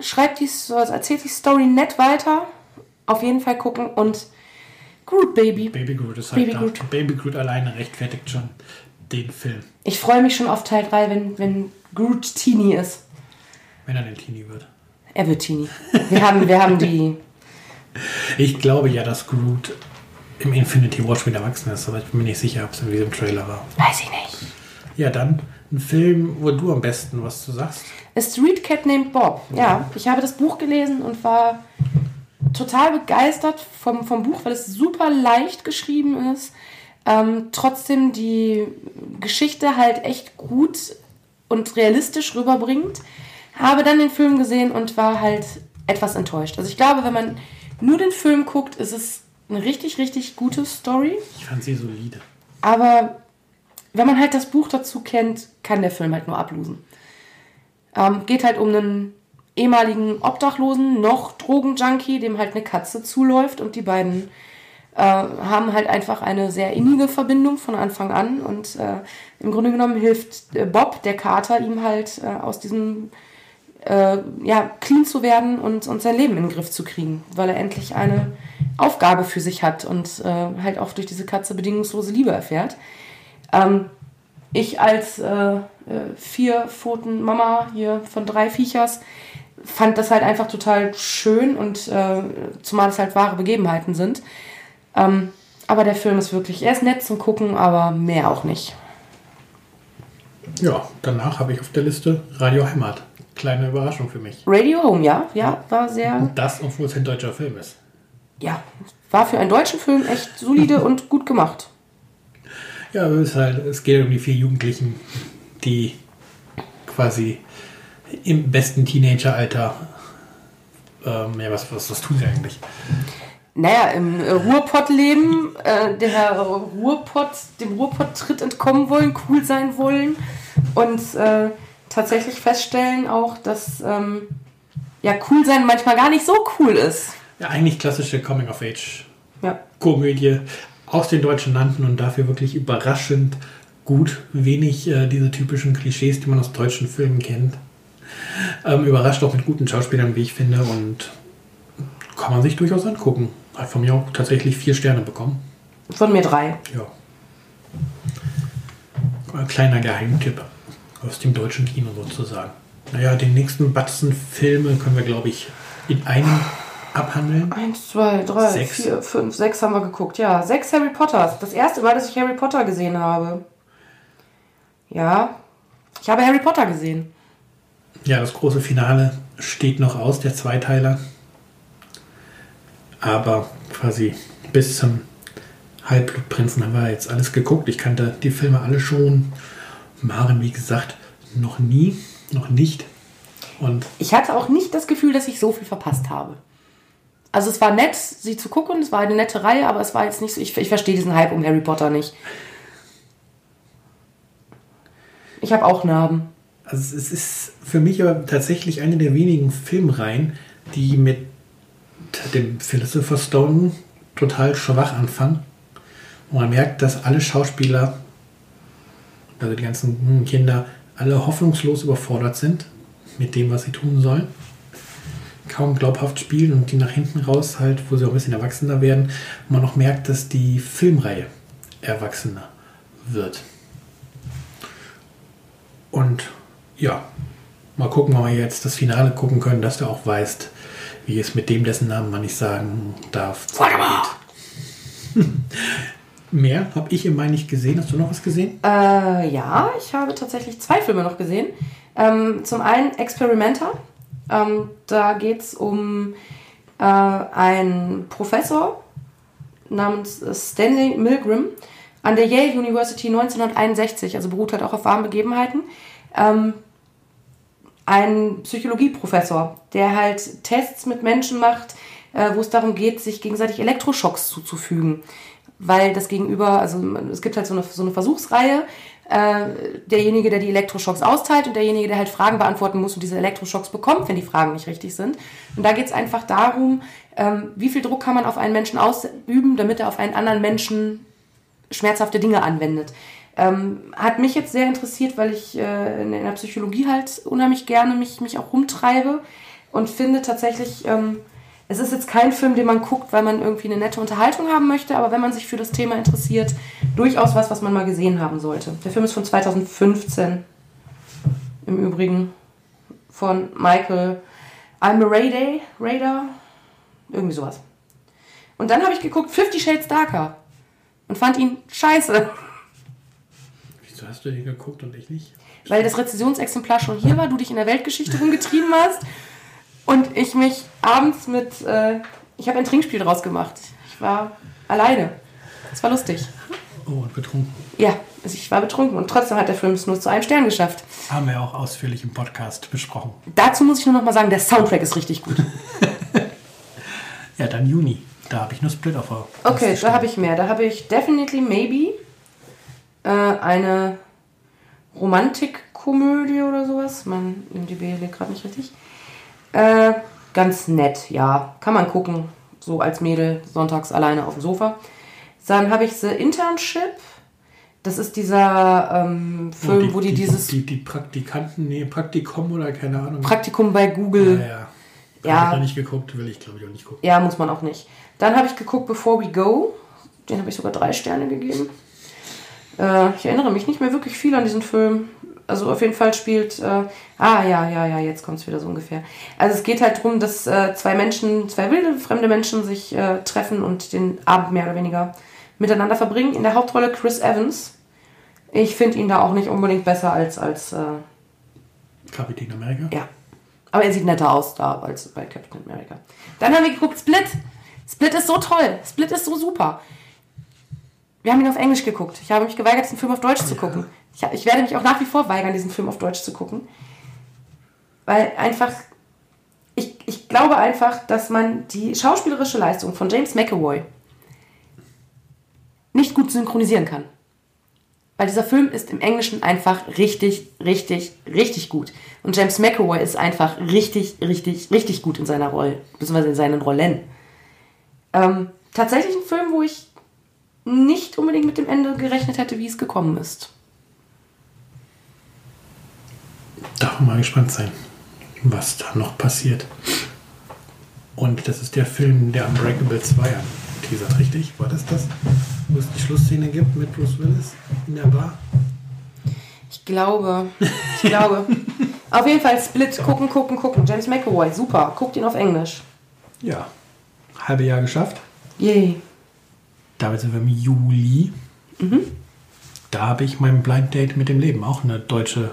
schreibt die, also erzählt die Story nett weiter. Auf jeden Fall gucken und Groot Baby. Baby Groot ist halt Baby da. Groot. Baby Groot alleine rechtfertigt schon den Film, Ich freue mich schon auf Teil 3, wenn, wenn Groot Teenie ist. wenn er den Teenie wird. Er wird Teenie. Wir haben, wir haben die. Ich glaube ja, dass Groot im Infinity War schon wieder erwachsen ist, aber ich bin mir nicht sicher, ob es in diesem Trailer war. Weiß ich nicht. Ja, dann ein Film, wo du am besten was zu sagst. A Street Cat Named Bob. Ja, ich habe das Buch gelesen und war total begeistert vom, vom Buch, weil es super leicht geschrieben ist. Ähm, trotzdem die Geschichte halt echt gut und realistisch rüberbringt. Habe dann den Film gesehen und war halt etwas enttäuscht. Also ich glaube, wenn man nur den Film guckt, ist es eine richtig, richtig gute Story. Ich fand sie solide. Aber wenn man halt das Buch dazu kennt, kann der Film halt nur ablosen. Ähm, geht halt um einen ehemaligen Obdachlosen, noch Drogenjunkie, dem halt eine Katze zuläuft und die beiden äh, haben halt einfach eine sehr innige Verbindung von Anfang an und äh, im Grunde genommen hilft äh, Bob, der Kater, ihm halt äh, aus diesem äh, ja, clean zu werden und, und sein Leben in den Griff zu kriegen, weil er endlich eine Aufgabe für sich hat und äh, halt auch durch diese Katze bedingungslose Liebe erfährt. Ähm, ich als äh, äh, vier Pfoten Mama hier von drei Viechers fand das halt einfach total schön und äh, zumal es halt wahre Begebenheiten sind. Ähm, aber der Film ist wirklich, er ist nett zum Gucken, aber mehr auch nicht. Ja, danach habe ich auf der Liste Radio Heimat. Kleine Überraschung für mich. Radio Home, ja, ja, war sehr, Das, obwohl es ein deutscher Film ist. ja, war für einen deutschen Film echt solide und gut gemacht. Ja, es, ist halt, es geht um die vier Jugendlichen, die quasi im besten Teenageralter. Ähm, ja, was, was, was tun sie eigentlich? Naja, im äh, Ruhrpott-Leben, äh, der Ruhrpott, dem Ruhrpott-Tritt entkommen wollen, cool sein wollen und äh, tatsächlich feststellen auch, dass ähm, ja cool sein manchmal gar nicht so cool ist. Ja, eigentlich klassische Coming-of-Age-Komödie Ja, aus den deutschen Landen und dafür wirklich überraschend gut. Wenig äh, diese typischen Klischees, die man aus deutschen Filmen kennt. Ähm, überrascht auch mit guten Schauspielern, wie ich finde, und kann man sich durchaus angucken. Hat von mir auch tatsächlich vier Sterne bekommen. von mir drei. Ja. Ein kleiner Geheimtipp aus dem deutschen Kino sozusagen. Naja, den nächsten Batzen Filme können wir, glaube ich, in einem abhandeln. Eins, zwei, drei, Sechs. vier, fünf, sechs haben wir geguckt. Ja, sechs Harry Potters. Das erste Mal, dass ich Harry Potter gesehen habe. Ja, ich habe Harry Potter gesehen. Ja, das große Finale steht noch aus, der Zweiteiler. Aber quasi bis zum Halbblutprinzen haben wir jetzt alles geguckt. Ich kannte die Filme alle schon. Maren, wie gesagt, noch nie, noch nicht. Und Ich hatte auch nicht das Gefühl, dass ich so viel verpasst habe. Also es war nett, sie zu gucken, es war eine nette Reihe, aber es war jetzt nicht so, ich, ich verstehe diesen Hype um Harry Potter nicht. Ich habe auch Narben. Also es ist für mich aber tatsächlich eine der wenigen Filmreihen, die mit dem Philosopher's Stone total schwach anfangen. Und man merkt, dass alle Schauspieler, also die ganzen Kinder, alle hoffnungslos überfordert sind mit dem, was sie tun sollen. Kaum glaubhaft spielen und die nach hinten raus halt, wo sie auch ein bisschen erwachsener werden, man noch merkt, dass die Filmreihe erwachsener wird. Und ja, mal gucken, ob wir jetzt das Finale gucken können, dass du auch weißt, wie es mit dem, dessen Namen man nicht sagen darf, geht. Mehr habe ich im Mai nicht gesehen. Hast du noch was gesehen? Äh, ja, ich habe tatsächlich zwei Filme noch gesehen. Ähm, zum einen Experimenter. Ähm, da geht es um äh, einen Professor namens Stanley Milgram an der Yale University 1961, also beruht halt auch auf wahren Begebenheiten. Ähm, ein Psychologieprofessor, der halt Tests mit Menschen macht, äh, wo es darum geht, sich gegenseitig Elektroschocks zuzufügen. Weil das Gegenüber, also es gibt halt so eine, so eine Versuchsreihe, äh, derjenige, der die Elektroschocks austeilt und derjenige, der halt Fragen beantworten muss und diese Elektroschocks bekommt, wenn die Fragen nicht richtig sind. Und da geht es einfach darum, ähm, wie viel Druck kann man auf einen Menschen ausüben, damit er auf einen anderen Menschen schmerzhafte Dinge anwendet. Ähm, hat mich jetzt sehr interessiert, weil ich äh, in, der Psychologie halt unheimlich gerne mich, mich auch rumtreibe und finde tatsächlich, ähm, es ist jetzt kein Film, den man guckt, weil man irgendwie eine nette Unterhaltung haben möchte, aber wenn man sich für das Thema interessiert, durchaus was, was man mal gesehen haben sollte. Der Film ist von 2015 im Übrigen von Michael I'm a Raider, Raider, irgendwie sowas. Und dann habe ich geguckt Fifty Shades Darker und fand ihn scheiße. Wieso hast du den geguckt und ich nicht? Weil das Rezessionsexemplar schon hier war, du dich in der Weltgeschichte rumgetrieben hast und ich mich abends mit. Äh, ich habe ein Trinkspiel draus gemacht. Ich war alleine. Es war lustig. Oh, und betrunken. Ja, also ich war betrunken und trotzdem hat der Film es nur zu einem Stern geschafft. Haben wir auch ausführlich im Podcast besprochen. Dazu muss ich nur noch mal sagen, der Soundtrack ist richtig gut. ja, dann Juni. Da habe ich nur Split auf der Okay, da habe ich mehr. Da habe ich Definitely Maybe äh, eine Romantikkomödie oder sowas. Mein MDB legt gerade nicht richtig. Äh, ganz nett, ja. Kann man gucken. So als Mädel sonntags alleine auf dem Sofa. Dann habe ich The Internship. Das ist dieser ähm, Film, Oh, die, wo die, dieses Die, die Praktikanten, nee, Praktikum oder keine Ahnung. Praktikum bei Google. Ja, ja. Ja. Habe ich noch nicht geguckt, will ich glaube ich auch nicht gucken. Ja, muss man auch nicht. Dann habe ich geguckt Before We Go. Den habe ich sogar drei Sterne gegeben. Äh, ich erinnere mich nicht mehr wirklich viel an diesen Film. Also auf jeden Fall spielt. Äh, ah, ja, ja, ja, jetzt kommt es wieder so ungefähr. Also es geht halt darum, dass äh, zwei Menschen, zwei wilde, fremde Menschen sich äh, treffen und den Abend mehr oder weniger miteinander verbringen. In der Hauptrolle Chris Evans. Ich finde ihn da auch nicht unbedingt besser als. als äh, Kapitän Amerika. ja. Aber er sieht netter aus da als bei Captain America. Dann haben wir geguckt Split. Split ist so toll. Split ist so super. Wir haben ihn auf Englisch geguckt. Ich habe mich geweigert, diesen Film auf Deutsch zu gucken. Ich, ich werde mich auch nach wie vor weigern, diesen Film auf Deutsch zu gucken. Weil einfach. Ich, ich glaube einfach, dass man die schauspielerische Leistung von James McAvoy nicht gut synchronisieren kann. Weil dieser Film ist im Englischen einfach richtig, richtig, richtig gut. Und James McAvoy ist einfach richtig, richtig, richtig gut in seiner Rolle, beziehungsweise in seinen Rollen. Ähm, tatsächlich ein Film, wo ich nicht unbedingt mit dem Ende gerechnet hätte, wie es gekommen ist. Darf man mal gespannt sein, was da noch passiert. Und das ist der Film, der Unbreakable 2 anteasert, richtig? War das das? Wo es die Schlussszene gibt mit Bruce Willis in der Bar? Ich glaube, ich glaube. Auf jeden Fall Split, gucken, gucken, gucken. James McAvoy, super. Guckt ihn auf Englisch. Ja. Halbe Jahr geschafft. Yay. Damit sind wir im Juli. Da habe ich mein Blind Date mit dem Leben, auch eine deutsche,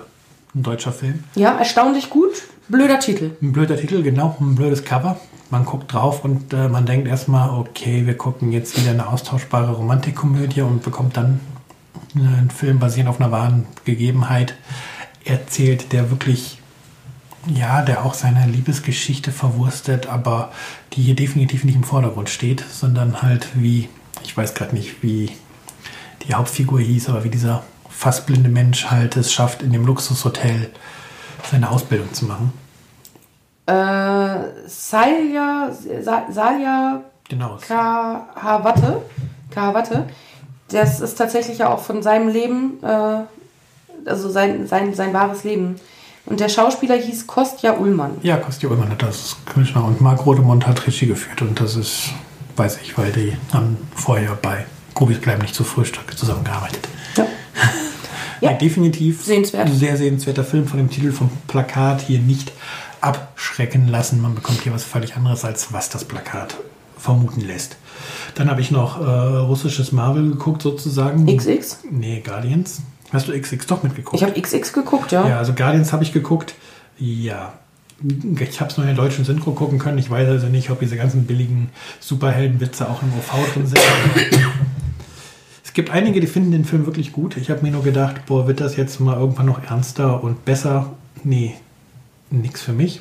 ein deutscher Film. Ja, erstaunlich gut. Blöder Titel. Ein blöder Titel, genau, ein blödes Cover. Man guckt drauf und äh, man denkt erstmal, okay, wir gucken jetzt wieder eine austauschbare Romantikkomödie und bekommt dann einen Film basierend auf einer wahren Gegebenheit erzählt, der wirklich Ja, der auch seine Liebesgeschichte verwurstet, aber die hier definitiv nicht im Vordergrund steht, sondern halt wie, ich weiß gerade nicht, wie die Hauptfigur hieß, aber wie dieser fast blinde Mensch halt es schafft, in dem Luxushotel seine Ausbildung zu machen. Äh, Salja, Sa- Salja Genau. Kahawate. Kahawate. Das ist tatsächlich ja auch von seinem Leben, äh, also sein, sein, sein wahres Leben. Und der Schauspieler hieß Kostja Ullmann. Ja, Kostja Ullmann hat das Commissioner und Marc Rodemont hat Regie geführt und das ist, weiß ich, weil die haben vorher bei Grubis bleiben nicht zu Frühstück zusammengearbeitet. Ja. Ja. Ja. definitiv Sehenswert. sehr sehenswerter Film von dem Titel vom Plakat hier nicht abschrecken lassen. Man bekommt hier was völlig anderes, als was das Plakat vermuten lässt. Dann habe ich noch äh, russisches Marvel geguckt sozusagen. XX? Nee, Guardians. Hast du XX doch mitgeguckt? Ich habe XX geguckt, ja. Ja, also Guardians habe ich geguckt. Ja. Ich habe es nur in der deutschen Synchro gucken können. Ich weiß also nicht, ob diese ganzen billigen Superheldenwitze auch im OV drin sind. Es gibt einige, die finden den Film wirklich gut. Ich habe mir nur gedacht, boah, wird das jetzt mal irgendwann noch ernster und besser? Nee, nix für mich.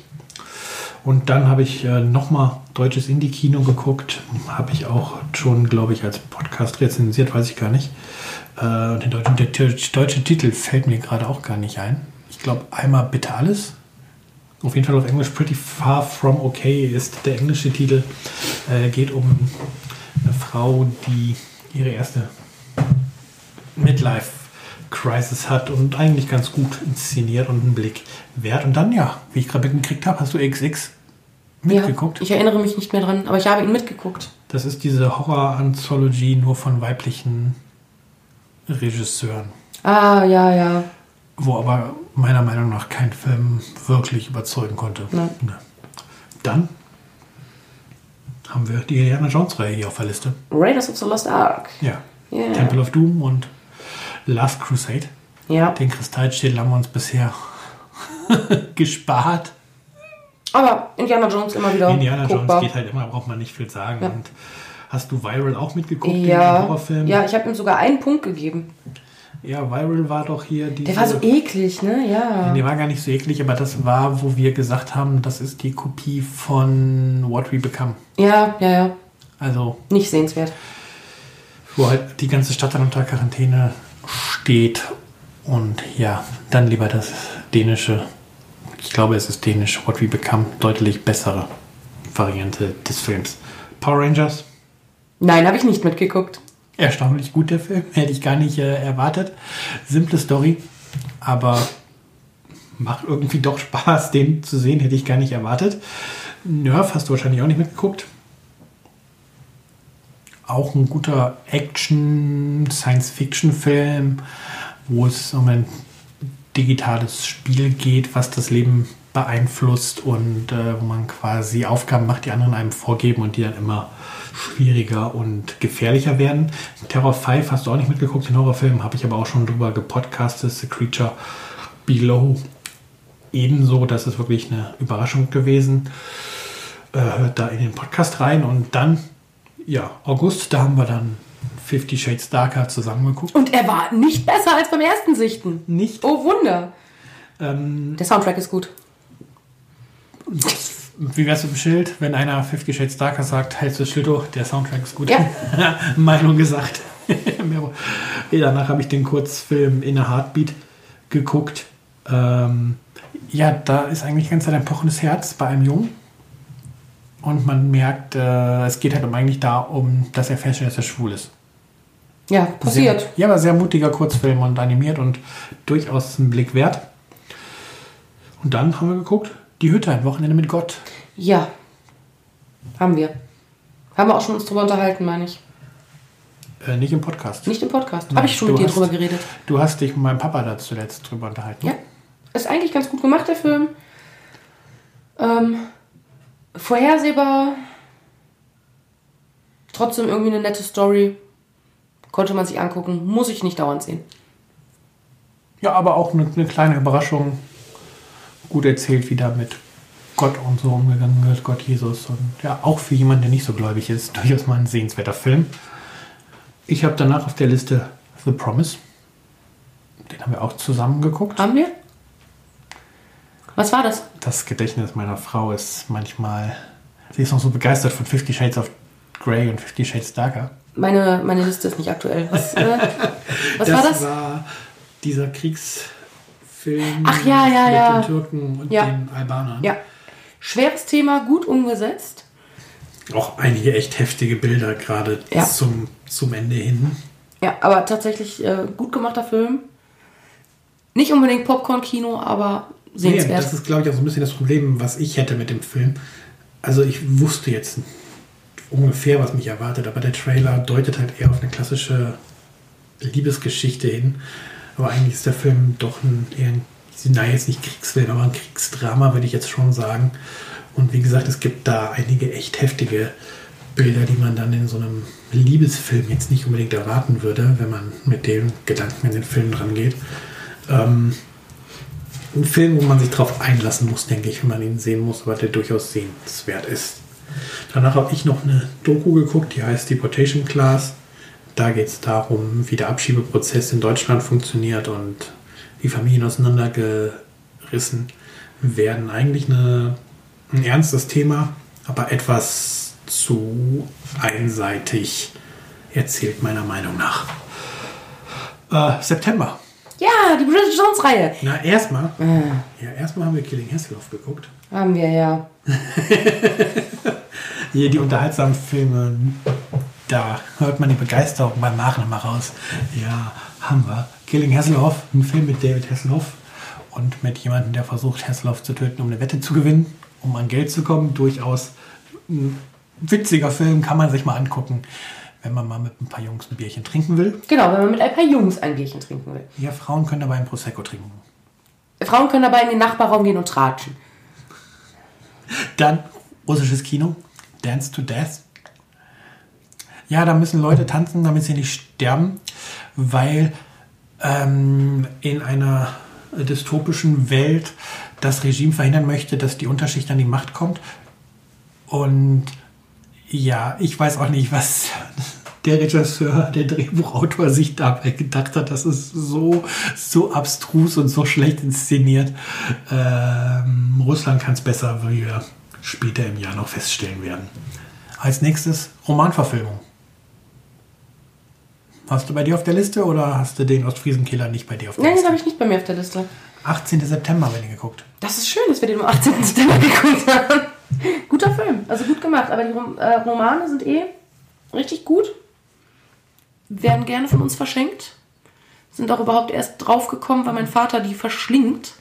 Und dann habe ich äh, nochmal deutsches Indie-Kino geguckt. Habe ich auch schon, glaube ich, als Podcast rezensiert, weiß ich gar nicht. Äh, der, der deutsche Titel fällt mir gerade auch gar nicht ein. Ich glaube, einmal bitte alles. Auf jeden Fall auf Englisch Pretty Far From Okay ist der englische Titel. Äh, geht um eine Frau, die ihre erste Midlife Crisis hat und eigentlich ganz gut inszeniert und einen Blick wert. Und dann, ja, wie ich gerade mitgekriegt habe, hast du XX mitgeguckt. Ja, ich erinnere mich nicht mehr dran, aber ich habe ihn mitgeguckt. Das ist diese Horror-Anthology nur von weiblichen Regisseuren, Ah, ja, ja. wo aber meiner Meinung nach kein Film wirklich überzeugen konnte. Nein. Ne. Dann haben wir die Indiana Jones-Reihe hier auf der Liste. Raiders of the Lost Ark. Ja. Ja. Temple of Doom und Last Crusade. Ja. Den Kristallschädel haben wir uns bisher gespart. Aber Indiana Jones immer wieder Indiana Jones guckbar. geht halt immer, braucht man nicht viel sagen. Ja. Und hast du Viral auch mitgeguckt, den ja, Horrorfilm? ja, ich habe ihm sogar einen Punkt gegeben. Ja, Viral war doch hier die. Der war so eklig, ne? Ja. Der war gar nicht so eklig, aber das war, wo wir gesagt haben, das ist die Kopie von What We Become. Ja, ja, ja. Also, Nicht sehenswert. Wo halt die ganze Stadt dann unter Quarantäne steht. Und ja, dann lieber das dänische. Ich glaube, es ist dänisch. What We Become. Deutlich bessere Variante des Films. Power Rangers. Nein, habe ich nicht mitgeguckt. Erstaunlich gut der Film. Hätte ich gar nicht äh, erwartet. Simple Story. Aber macht irgendwie doch Spaß, den zu sehen. Hätte ich gar nicht erwartet. Nerf hast du wahrscheinlich auch nicht mitgeguckt. Auch ein guter Action, Science-Fiction-Film, wo es um ein digitales Spiel geht, was das Leben beeinflusst und äh, wo man quasi Aufgaben macht, die anderen einem vorgeben und die dann immer schwieriger und gefährlicher werden. Terror 5 hast du auch nicht mitgeguckt, den Horrorfilm, habe ich aber auch schon drüber gepodcastet, The Creature Below. Ebenso, das ist wirklich eine Überraschung gewesen. Äh, hört da in den Podcast rein und dann, ja, August, da haben wir dann Fifty Shades Darker zusammengeguckt. Und er war nicht besser als beim ersten Sichten. Nicht. Oh Wunder. Ähm, Der Soundtrack ist gut. Wie wär's mit dem Schild, wenn einer Fifty Shades Darker sagt, du das Schild hoch, der Soundtrack ist gut. Ja. Meinung gesagt. Danach habe ich den Kurzfilm In a Heartbeat geguckt. Ähm, ja, da ist eigentlich Zeit ein pochendes Herz bei einem Jungen. Und man merkt, äh, es geht halt um eigentlich darum, dass er feststellt, dass er schwul ist. Ja, passiert. Sehr, ja, aber sehr mutiger Kurzfilm und animiert und durchaus einen Blick wert. Und dann haben wir geguckt, die Hütte, ein Wochenende mit Gott. Ja. Haben wir. Haben wir auch schon uns drüber unterhalten, meine ich. Äh, nicht im Podcast. Nicht im Podcast. Habe ich schon mit dir hast- drüber geredet. Du hast dich mit meinem Papa da zuletzt drüber unterhalten. Ja. Ist eigentlich ganz gut gemacht, der Film. Ähm, vorhersehbar. Trotzdem irgendwie eine nette Story. Konnte man sich angucken. Muss ich nicht dauernd sehen. Ja, aber auch eine, eine kleine Überraschung. Gut erzählt, wie da mit Gott und so umgegangen wird, Gott Jesus. Und ja, auch für jemanden, der nicht so gläubig ist, durchaus mal ein sehenswerter Film. Ich habe danach auf der Liste The Promise. Den haben wir auch zusammen geguckt. Haben wir? Was war das? Das Gedächtnis meiner Frau ist manchmal. Sie ist noch so begeistert von Fifty Shades of Grey und Fifty Shades Darker. Meine, meine Liste ist nicht aktuell. Was, äh, was das war das? war dieser Kriegsfilm Ach ja, ja, mit ja. den Türken und Ja. den Albanern. Ja. Schweres Thema, gut umgesetzt. Auch einige echt heftige Bilder, gerade Ja. zum, zum Ende hin. Ja, aber tatsächlich äh, gut gemachter Film. Nicht unbedingt Popcorn-Kino, aber Nee, sehenswert. das ist, glaube ich, auch so ein bisschen das Problem, was ich hätte mit dem Film. Also ich wusste jetzt ungefähr, was mich erwartet, aber der Trailer deutet halt eher auf eine klassische Liebesgeschichte hin. Aber eigentlich ist der Film doch ein, eher ein, na jetzt nicht Kriegsfilm, aber ein Kriegsdrama, würde ich jetzt schon sagen. Und wie gesagt, es gibt da einige echt heftige Bilder, die man dann in so einem Liebesfilm jetzt nicht unbedingt erwarten würde, wenn man mit dem Gedanken in den Film dran geht. Ähm, ein Film, wo man sich drauf einlassen muss, denke ich, wenn man ihn sehen muss, aber der durchaus sehenswert ist. Danach habe ich noch eine Doku geguckt, die heißt Deportation Class. Da geht es darum, wie der Abschiebeprozess in Deutschland funktioniert und wie Familien auseinandergerissen werden. Eigentlich eine, ein ernstes Thema, aber etwas zu einseitig erzählt, meiner Meinung nach. Äh, September. Ja, die Bridget Jones-Reihe. Na, erstmal. Äh, Ja, erstmal haben wir Killing Hasselhoff geguckt. haben wir ja. Hier die unterhaltsamen Filme, da hört man die Begeisterung beim Machen immer raus. Ja, haben wir. Killing Hasselhoff, ein Film mit David Hasselhoff und mit jemandem, der versucht, Hasselhoff zu töten, um eine Wette zu gewinnen, um an Geld zu kommen. Durchaus ein witziger Film, kann man sich mal angucken, wenn man mal mit ein paar Jungs ein Bierchen trinken will. Genau, wenn man mit ein paar Jungs ein Bierchen trinken will. Ja, Frauen können dabei ein Prosecco trinken. Frauen können dabei in den Nachbarraum gehen und tratschen. Dann russisches Kino, Dance to Death. Ja, da müssen Leute tanzen, damit sie nicht sterben, weil ähm, in einer dystopischen Welt das Regime verhindern möchte, dass die Unterschicht an die Macht kommt. Und ja, ich weiß auch nicht, was der Regisseur, der Drehbuchautor sich dabei gedacht hat. Das ist so, so abstrus und so schlecht inszeniert. Ähm, Russland kann es besser, wie wir später im Jahr noch feststellen werden. Als nächstes Romanverfilmung. Hast du bei dir auf der Liste oder hast du den Ostfriesenkiller nicht bei dir auf der Nein, den Liste? habe ich nicht bei mir auf der Liste. 18. September, wenn ihr geguckt. Das ist schön, dass wir den am 18. September geguckt haben. Guter Film, also gut gemacht. Aber die Rom äh, Romane sind eh richtig gut. Werden gerne von uns verschenkt. Sind auch überhaupt erst draufgekommen, weil mein Vater die verschlingt.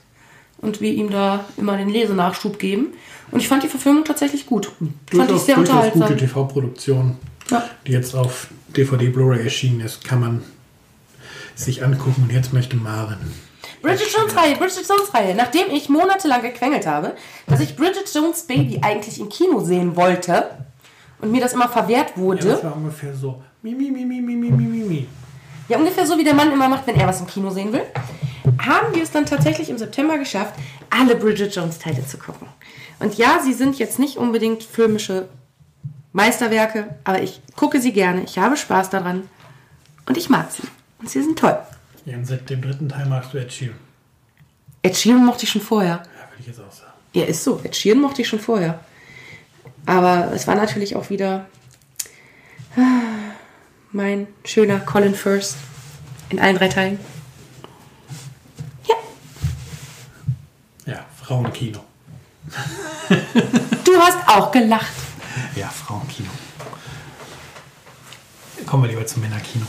Und wir ihm da immer den Lesenachschub geben. Und ich fand die Verfilmung tatsächlich gut. fand ich sehr durchaus unterhaltsam. gute TV-Produktion, Ja. die jetzt auf DVD Blu-ray erschienen ist, kann man sich angucken. Und jetzt möchte Maren. Bridget Jones Reihe, Bridget Jones Reihe. Nachdem ich monatelang gequengelt habe, dass ich Bridget Jones Baby eigentlich im Kino sehen wollte und mir das immer verwehrt Ja, wurde. das war ungefähr so. Mi, mi, mi, mi, mi, mi, mi, mi. Ja, ungefähr so wie der Mann immer macht, wenn er was im Kino sehen will. Haben wir es dann tatsächlich im September geschafft, alle Bridget Jones Teile zu gucken. Und ja, sie sind jetzt nicht unbedingt filmische Meisterwerke, aber ich gucke sie gerne, ich habe Spaß daran und ich mag sie. Und sie sind toll. Ja, und seit dem dritten Teil magst du Ed Sheeran. Ed Sheeran mochte ich schon vorher. Ja, würde ich jetzt auch sagen. Ja, ist so. Ed Sheeran mochte ich schon vorher. Aber es war natürlich auch wieder mein schöner Colin First in allen drei Teilen. Ja, Ja, Frauenkino. du hast auch gelacht. Ja, Frauenkino. Kommen wir lieber zum Männerkino.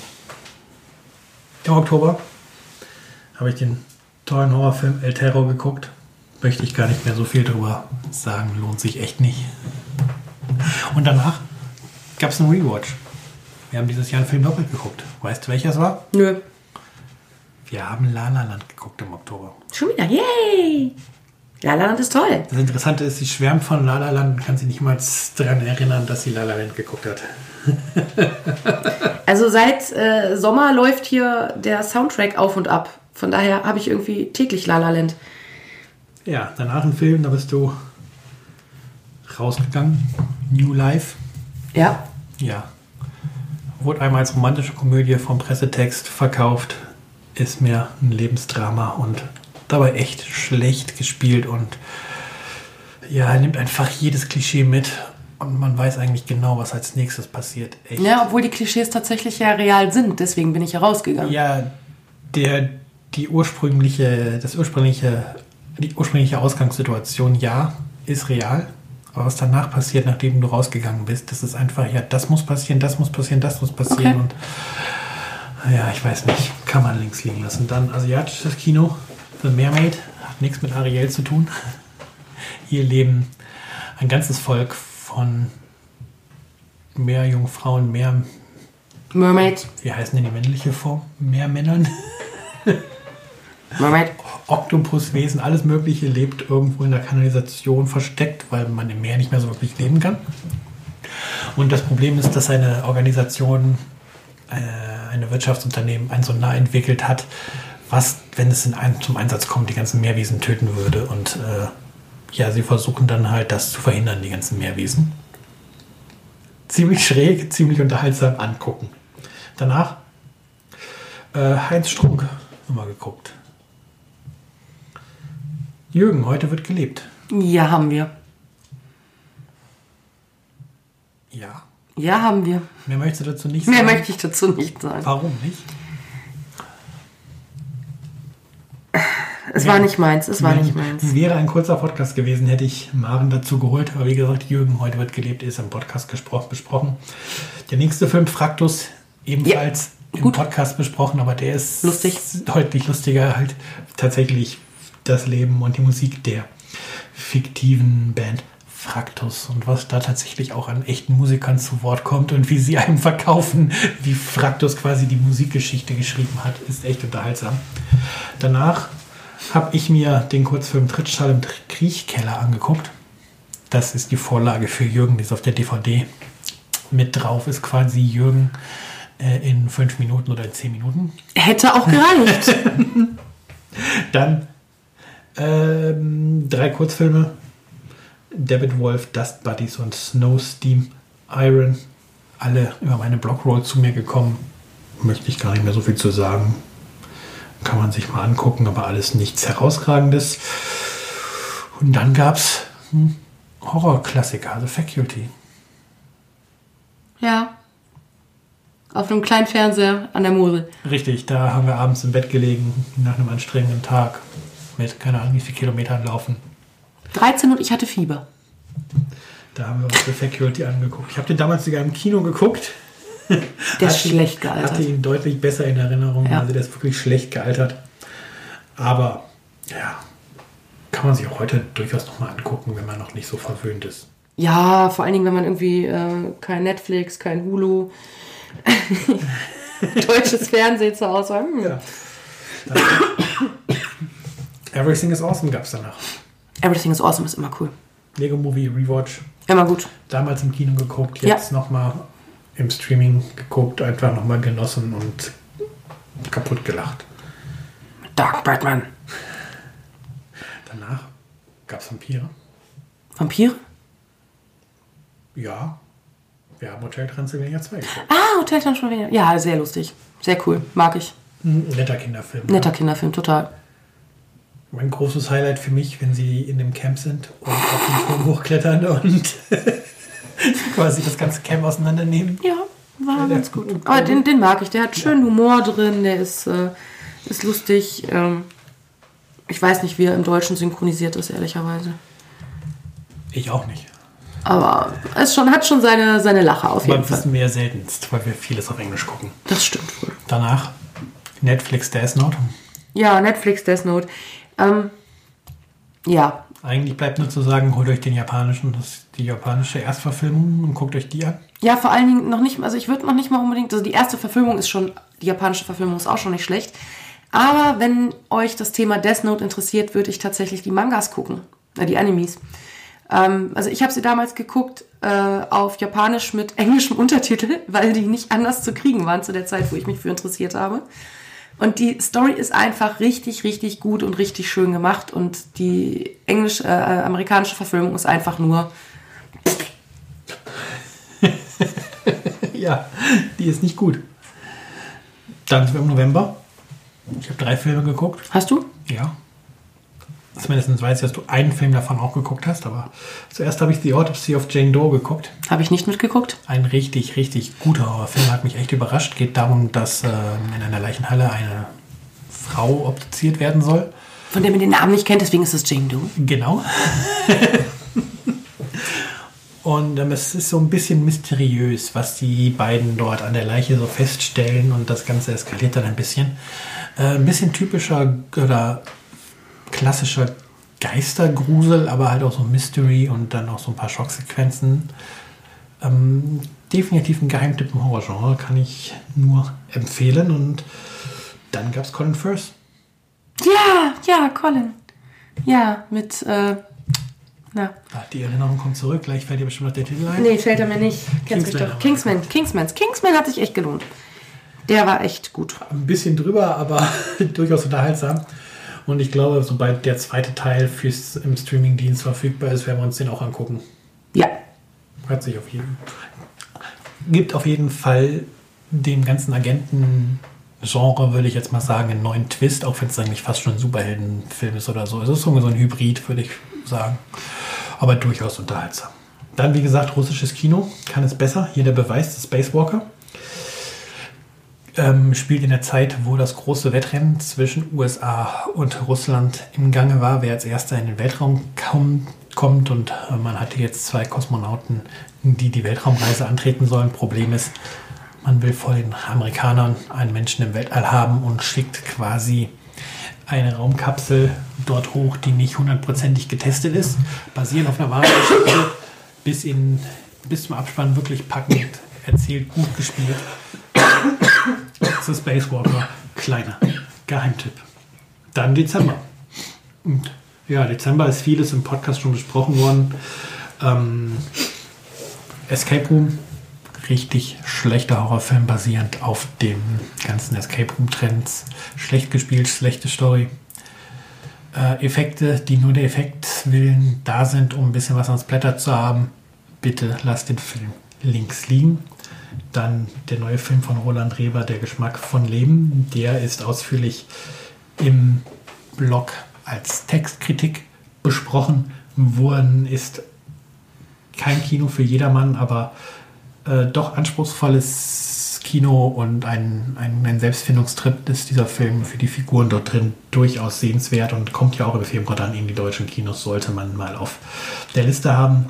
Im Oktober habe ich den tollen Horrorfilm El Terror geguckt. Möchte ich gar nicht mehr so viel drüber sagen. Lohnt sich echt nicht. Und danach gab es einen Rewatch. Wir haben dieses Jahr einen Film doppelt geguckt. Weißt du, welcher es war? Nö. Wir haben La La Land geguckt im Oktober. Schon wieder. Yay! La La Land ist toll. Das Interessante ist, sie schwärmt von La La Land und kann sich nicht mal daran erinnern, dass sie La La Land geguckt hat. Also seit äh, Sommer läuft hier der Soundtrack auf und ab. Von daher habe ich irgendwie täglich La La Land. Ja, danach ein Film, da bist du rausgegangen. New Life. Ja. Ja. Wurde einmal als romantische Komödie vom Pressetext verkauft. Ist mehr ein Lebensdrama und dabei echt schlecht gespielt und ja, er nimmt einfach jedes Klischee mit und man weiß eigentlich genau, was als nächstes passiert. Echt. Ja, obwohl die Klischees tatsächlich ja real sind, deswegen bin ich herausgegangen. Ja, der, die ursprüngliche, das ursprüngliche, die ursprüngliche Ausgangssituation, ja, ist real. Aber was danach passiert, nachdem du rausgegangen bist, das ist einfach, ja, das muss passieren, das muss passieren, das muss passieren. Okay. Und ja, ich weiß nicht, kann man links liegen lassen. Dann asiatisches Kino, The Mermaid, hat nichts mit Ariel zu tun. Hier leben ein ganzes Volk von Meerjungfrauen, mehr, Mermaid. wie heißen denn die männliche Form? Meermännern. Mermaid. Oktopuswesen, alles Mögliche lebt irgendwo in der Kanalisation versteckt, weil man im Meer nicht mehr so wirklich leben kann. Und das Problem ist, dass eine Organisation, äh, eine Wirtschaftsunternehmen ein Sonar entwickelt hat, was, wenn es in ein, zum Einsatz kommt, die ganzen Meerwesen töten würde. Und äh, ja, sie versuchen dann halt, das zu verhindern, die ganzen Meerwesen. Ziemlich schräg, ziemlich unterhaltsam angucken. Danach äh, Heinz Strunk nochmal geguckt. Jürgen, heute wird gelebt. Ja, haben wir. Ja. Ja, haben wir. Mehr möchtest du dazu nicht Mehr sagen? möchte ich dazu nicht sagen. Warum nicht? Es war nicht meins, es war nicht meins. Wäre ein kurzer Podcast gewesen, hätte ich Maren dazu geholt. Aber wie gesagt, Jürgen, heute wird gelebt, ist im Podcast besprochen. Der nächste Film, Fraktus, ebenfalls im gut. Podcast besprochen, aber der ist Lustig. deutlich lustiger. Halt tatsächlich das Leben und die Musik der fiktiven Band Fraktus und was da tatsächlich auch an echten Musikern zu Wort kommt und wie sie einem verkaufen, wie Fraktus quasi die Musikgeschichte geschrieben hat, ist echt unterhaltsam. Danach habe ich mir den Kurzfilm Trittschall im Kriechkeller angeguckt. Das ist die Vorlage für Jürgen, die ist auf der DVD mit drauf, ist quasi Jürgen äh, in fünf Minuten oder in zehn Minuten. Hätte auch gereicht. Dann ähm, drei Kurzfilme. David Wolf, Dust Buddies und Snow Steam Iron. Alle über meine Blockroll zu mir gekommen. Möchte ich gar nicht mehr so viel zu sagen. Kann man sich mal angucken, aber alles nichts Herausragendes. Und dann gab es einen Horrorklassiker, The Faculty. ja. Auf einem kleinen Fernseher an der Mosel. Richtig, da haben wir abends im Bett gelegen, nach einem anstrengenden Tag. Mit keine Ahnung wie viel Kilometern laufen. 13 und ich hatte Fieber. Da haben wir uns The Faculty angeguckt. Ich habe den damals sogar im Kino geguckt. Der ist schlecht gealtert. Hatte ihn deutlich besser in Erinnerung. Ja. Also der ist wirklich schlecht gealtert. Aber ja, kann man sich auch heute durchaus nochmal angucken, wenn man noch nicht so verwöhnt ist. Ja, vor allen Dingen, wenn man irgendwie äh, kein Netflix, kein Hulu, deutsches Fernsehen zu Hause hat. Hm. Ja. Everything is Awesome gab es danach. Everything is awesome ist immer cool. Lego Movie Rewatch. Immer gut. Damals im Kino geguckt, Ja. jetzt nochmal im Streaming geguckt, einfach nochmal genossen und kaputt gelacht. Dark Batman. Danach gab es Vampire. Vampire? Ja. Wir haben Hotel Transylvania 2 geguckt. Ah, Hotel Transylvania. Ja, sehr lustig. Sehr cool. Mag ich. Netter Kinderfilm. Netter Kinderfilm, total. Ein großes Highlight für mich, wenn sie in dem Camp sind und auf den Turm hochklettern und quasi das ganze Camp auseinandernehmen. Ja, war Ja, ganz gut. Aber den, den mag ich. Der hat schön Humor drin. Der ist, äh, ist lustig. Ähm, ich weiß nicht, wie er im Deutschen synchronisiert ist, ehrlicherweise. Ich auch nicht. Aber es schon, hat schon seine, seine Lache auf jeden das Fall. wissen wir ja seltenst, weil wir vieles auf Englisch gucken. Das stimmt wohl. Danach Netflix Death Note. Ja, Netflix Death Note. Ähm, ja, Eigentlich bleibt nur zu sagen, holt euch den japanischen, das die japanische Erstverfilmung und guckt euch die an. Ja, vor allen Dingen noch nicht, also ich würde noch nicht mal unbedingt, also die erste Verfilmung ist schon, die japanische Verfilmung ist auch schon nicht schlecht. Aber wenn euch das Thema Death Note interessiert, würde ich tatsächlich die Mangas gucken, äh, die Animes. Ähm, also ich habe sie damals geguckt äh, auf Japanisch mit englischem Untertitel, weil die nicht anders zu kriegen waren zu der Zeit, wo ich mich für interessiert habe. Und die Story ist einfach richtig, richtig gut und richtig schön gemacht. Und die englisch, äh, amerikanische Verfilmung ist einfach nur Ja, die ist nicht gut. Dann sind wir im November. Ich habe drei Filme geguckt. Hast du? Ja. Zumindest weiß ich, dass du einen Film davon auch geguckt hast, aber zuerst habe ich The Autopsy of Jane Doe geguckt. Habe ich nicht mitgeguckt? Ein richtig, richtig guter Horrorfilm, hat mich echt überrascht. Geht darum, dass äh, in einer Leichenhalle eine Frau obduziert werden soll. Von der man den Namen nicht kennt, deswegen ist es Jane Doe. Genau. Und ähm, es ist so ein bisschen mysteriös, was die beiden dort an der Leiche so feststellen und das Ganze eskaliert dann ein bisschen. Äh, ein bisschen typischer oder klassischer Geistergrusel, aber halt auch so Mystery und dann auch so ein paar Schocksequenzen. Ähm, definitiv ein Geheimtipp im Horrorgenre, kann ich nur empfehlen. Und dann gab es Colin Firth. Ja, ja, Colin. Ja, mit, äh, na. Ah, Die Erinnerung kommt zurück, gleich fällt dir bestimmt noch der Titel ein. Nee, fällt er mir nicht. Kennst mich doch. Kingsman. Kingsman. Kingsman hat sich echt gelohnt. Der war echt gut. Ein bisschen drüber, aber durchaus unterhaltsam. Und ich glaube, sobald der zweite Teil fürs im Streamingdienst verfügbar ist, werden wir uns den auch angucken. Ja. Hat sich auf jeden gibt auf jeden Fall dem ganzen Agenten-Genre, würde ich jetzt mal sagen, einen neuen Twist, auch wenn es eigentlich fast schon ein Superheldenfilm ist oder so. Es ist so ein Hybrid, würde ich sagen. Aber durchaus unterhaltsam. Dann, wie gesagt, russisches Kino kann es besser. Hier der Beweis des Spacewalker. Ähm, spielt in der Zeit, wo das große Wettrennen zwischen USA und Russland im Gange war, wer als erster in den Weltraum kam, kommt. Und äh, man hatte jetzt zwei Kosmonauten, die die Weltraumreise antreten sollen. Problem ist, man will vor den Amerikanern einen Menschen im Weltall haben und schickt quasi eine Raumkapsel dort hoch, die nicht hundertprozentig getestet ist, basierend auf einer wahren bis, bis zum Abspann wirklich packend erzählt, gut gespielt. The Spacewalker, kleiner Geheimtipp. Dann Dezember. Und ja, Dezember ist vieles im Podcast schon besprochen worden. Ähm, Escape Room, richtig schlechter Horrorfilm basierend auf dem ganzen Escape Room Trends. Schlecht gespielt, schlechte Story. Äh, Effekte, die nur der Effekt willen da sind, um ein bisschen was ans Blätter zu haben. Bitte lasst den Film links liegen. Dann der neue Film von Roland Reber, Der Geschmack von Leben. Der ist ausführlich im Blog als Textkritik besprochen worden. Ist kein Kino für jedermann, aber äh, doch anspruchsvolles Kino und ein, ein, ein Selbstfindungstrip ist dieser Film für die Figuren dort drin durchaus sehenswert und kommt ja auch im Februar dann in die deutschen Kinos, sollte man mal auf der Liste haben.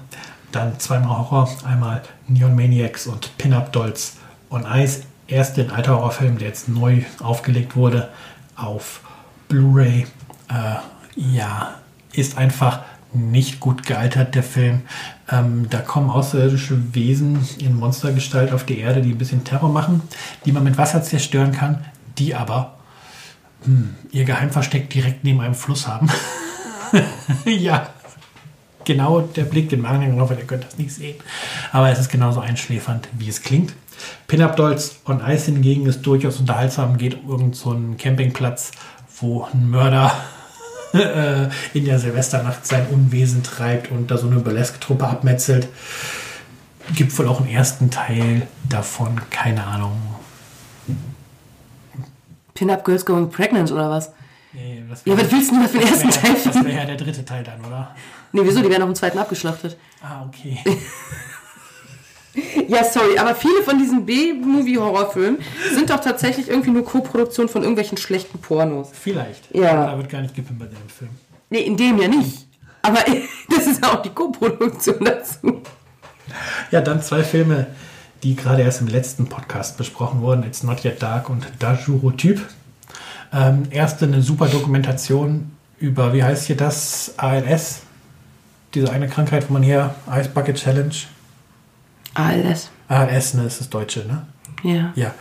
Dann zweimal Horror, einmal Neon Maniacs und Pin-Up Dolls on Ice. Erst den alter Horrorfilm, der jetzt neu aufgelegt wurde auf Blu-ray. Äh, ja, ist einfach nicht gut gealtert, der Film. Ähm, da kommen außerirdische Wesen in Monstergestalt auf die Erde, die ein bisschen Terror machen, die man mit Wasser zerstören kann, die aber hm, ihr Geheimversteck direkt neben einem Fluss haben. ja, genau der Blick, den Magen gelaufen, ihr könnt das nicht sehen. Aber es ist genauso einschläfernd, wie es klingt. Pin-Up Dolls on Ice hingegen ist durchaus unterhaltsam, geht um irgendeinen so einen Campingplatz, wo ein Mörder äh, in der Silvesternacht sein Unwesen treibt und da so eine Burlesque-Truppe abmetzelt. Gibt wohl auch einen ersten Teil davon, keine Ahnung. Pin-Up Girls Going Pregnant oder was? Nee, das Ja, was willst du denn für den ersten Teil? Das wäre ja der dritte Teil dann, oder? Nee, wieso? Die werden auf dem zweiten abgeschlachtet. Ah, okay. Ja, sorry, aber viele von diesen B-Movie-Horrorfilmen sind doch tatsächlich irgendwie nur Co-Produktion von irgendwelchen schlechten Pornos. Vielleicht. Ja. Da wird gar nicht gepimpert in dem Film. Nee, in dem ja nicht. Aber das ist ja auch die Co-Produktion dazu. Ja, dann zwei Filme, die gerade erst im letzten Podcast besprochen wurden. It's Not Yet Dark und Dajurotyp. Ähm, erste eine super Dokumentation über, wie heißt hier das? ALS. Diese eine Krankheit, wo man hier Ice Bucket Challenge. Alles. ALS, ne, ist das Deutsche, ne? Ja. Ja,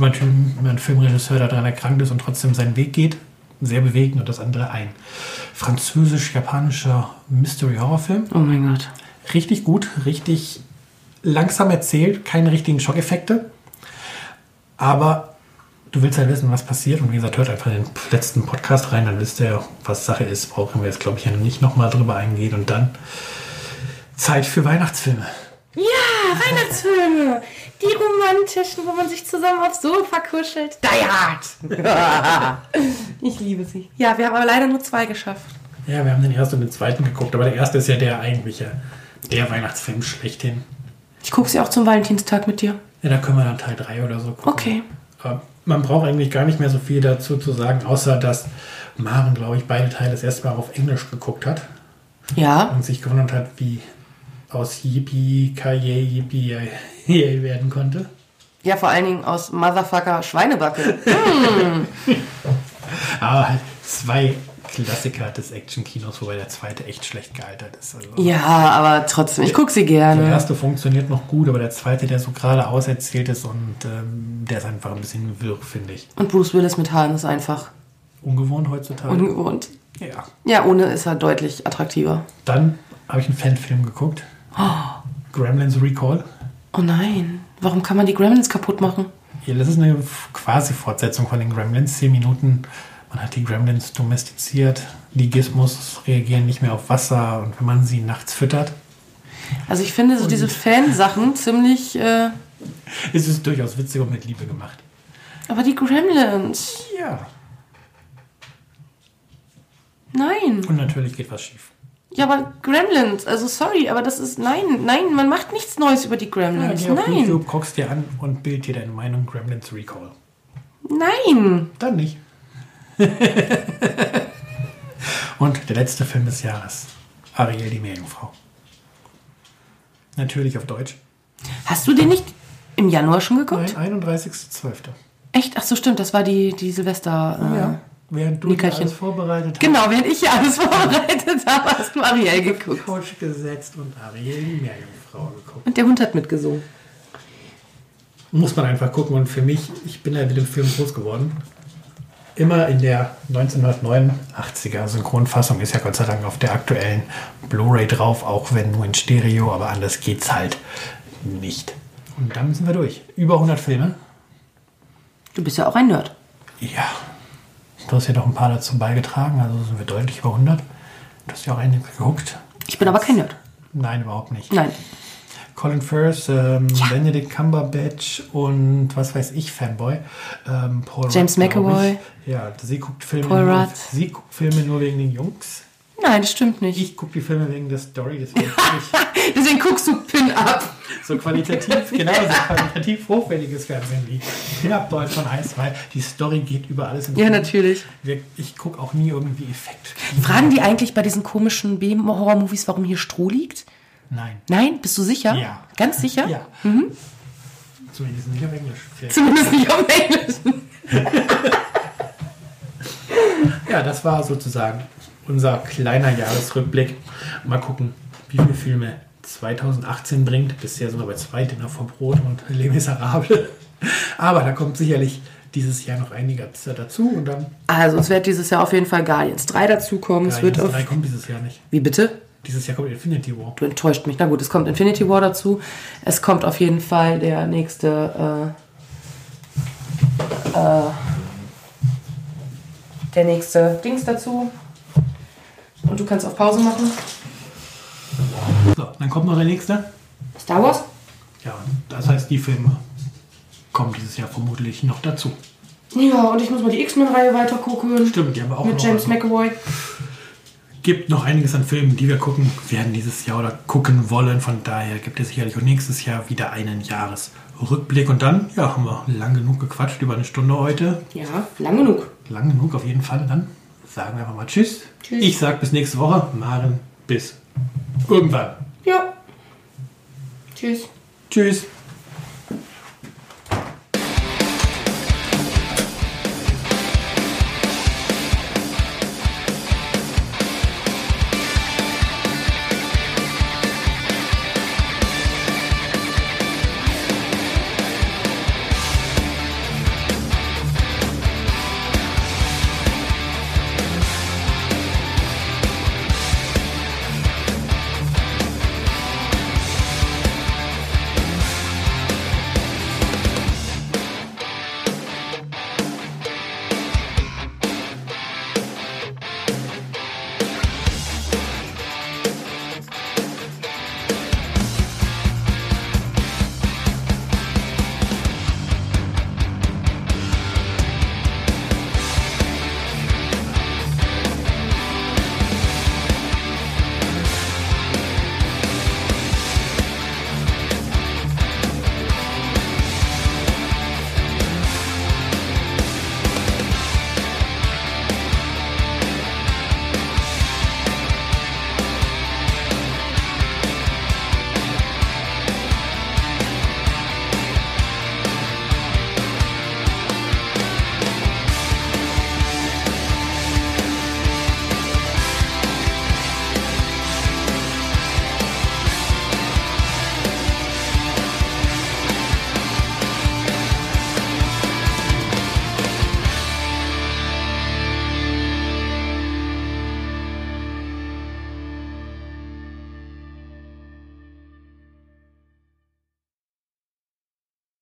einen, Typen, über einen Filmregisseur, daran erkrankt ist und trotzdem seinen Weg geht. Sehr bewegend und das andere ein französisch-japanischer Mystery-Horror-Film. Oh mein Gott. Richtig gut, richtig langsam erzählt, keine richtigen Schockeffekte. Aber du willst halt wissen, was passiert. Und wie gesagt, hört einfach den letzten Podcast rein, dann wisst ihr, was Sache ist. Brauchen wir jetzt, glaube ich, ja nicht nochmal drüber eingehen. Und dann Zeit für Weihnachtsfilme. Ja, Weihnachtsfilme. Die romantischen, wo man sich zusammen aufs Sofa kuschelt. Die Hard. ich liebe sie. Ja, wir haben aber leider nur zwei geschafft. Ja, wir haben den ersten und den zweiten geguckt, aber der erste ist ja der eigentliche, der Weihnachtsfilm schlechthin. Ich gucke sie auch zum Valentinstag mit dir. Ja, da können wir dann Teil 3 oder so gucken. Okay. Aber man braucht eigentlich gar nicht mehr so viel dazu zu sagen, außer dass Maren, glaube ich, beide Teile das erste Mal auf Englisch geguckt hat Ja. und sich gewundert hat, wie aus Yippie Kaye Yippie werden konnte. Ja, vor allen Dingen aus Motherfucker Schweinebacke. Aber halt zwei Klassiker des Action-Kinos, wobei der zweite echt schlecht gealtert ist. Also ja, aber trotzdem, ich gucke sie Der gerne. erste funktioniert noch gut, aber der zweite, der so gerade auserzählt ist und ähm, der ist einfach ein bisschen wirr, finde ich. Und Bruce Willis mit Haaren ist einfach Ungewohnt heutzutage. ungewohnt. ja. Ja, ohne ist er deutlich attraktiver. Dann habe ich einen Fanfilm geguckt. Gremlins Recall. Oh nein, warum kann man die Gremlins kaputt machen? Ja, das ist eine quasi Fortsetzung von den Gremlins. Zehn Minuten. Man hat die Gremlins domestiziert. Die Gizmos reagieren nicht mehr auf Wasser und wenn man sie nachts füttert, Also ich finde so diese Fansachen ziemlich... Äh, ist es durchaus witzig und mit Liebe gemacht. aber die Gremlins... Ja. Nein. Und natürlich geht was schief. Ja, aber Gremlins, also sorry, aber das ist... Nein, nein, man macht nichts Neues über die Ja, Gremlins. auf nein. YouTube, guckst dir an und bild dir deine Meinung Gremlins Recall. Nein. Dann nicht. und der letzte Film des Jahres. Ariel, die Meerjungfrau. Natürlich auf Deutsch. Hast du den nicht im Januar schon geguckt? Nein, 31.12. Echt? Ach so, stimmt, das war die, die Silvester... Äh, Ja. Während du Nickerchen. alles vorbereitet Genau, während ich hier alles vorbereitet habe, hast du Ariel geguckt. hast, Couch gesetzt und Ariel, die Meerjungfrau geguckt. Und der Hund hat mitgesungen. Muss man einfach gucken. Und für mich, ich bin ja mit dem Film groß geworden. Immer in der 1989er Synchronfassung ist ja Gott sei Dank auf der aktuellen Blu-ray drauf, auch wenn nur in Stereo, aber anders geht's halt nicht. Und dann sind wir durch. Über 100 Filme. Du bist ja auch ein Nerd. Ja. Du hast ja doch ein paar dazu beigetragen, also sind wir deutlich über 100. Du hast ja auch einige geguckt. Ich bin aber kein Nerd. Nein, überhaupt nicht. Nein. Colin Firth, ähm, Benedict Cumberbatch und was weiß ich, Fanboy. Ähm, Paul James Rudd, McAvoy. Ja, sie guckt Filme. Paul nur, Rudd. sie guckt Filme nur wegen den Jungs. Nein, das stimmt nicht. Ich gucke die Filme wegen der Story. Deswegen Deswegen guckst du Pin ab. so qualitativ, genau, so qualitativ hochwertiges Fernsehen wie Pin-Up Deutsch von Eis, weil die Story geht über alles Ja, natürlich. Ich gucke auch nie irgendwie Effekt. Fragen die eigentlich bei diesen komischen B-Horror-Movies, warum hier Stroh liegt? Nein. Nein? Bist du sicher? Ja. Ganz sicher? Ja. Zumindest nicht auf Englisch. Zumindest nicht auf Englisch. Ja, das war sozusagen unser kleiner Jahresrückblick. Mal gucken, wie viele Filme 2018 bringt. Bisher sind wir bei zwei Dinner vom Brot und Les Miserables. Aber da kommt sicherlich dieses Jahr noch einiges dazu und dann Also, es wird dieses Jahr auf jeden Fall Guardians 3 dazukommen. es wird Guardians auf. 3 kommt dieses Jahr nicht. Wie bitte? Dieses Jahr kommt Infinity War. Du enttäuscht mich. Na gut, es kommt Infinity War dazu. Es kommt auf jeden Fall der nächste. Äh, äh, der nächste Dings dazu. Und du kannst auf Pause machen. So, dann kommt noch der nächste. Star Wars? Ja, das heißt, die Filme kommen dieses Jahr vermutlich noch dazu. Ja, und ich muss mal die X-Men-Reihe weiter gucken. Stimmt, die haben wir auch Mit noch. James also, McAvoy. Gibt noch einiges an Filmen, die wir gucken werden dieses Jahr oder gucken wollen. Von daher gibt es sicherlich auch nächstes Jahr wieder einen Jahresrückblick. Und dann, ja, haben wir lang genug gequatscht, über eine Stunde heute. Ja, lang genug. Lang genug auf jeden Fall. Dann sagen wir einfach mal Tschüss. Tschüss. Ich sag bis nächste Woche. Maren, bis irgendwann. Ja. Tschüss. Tschüss.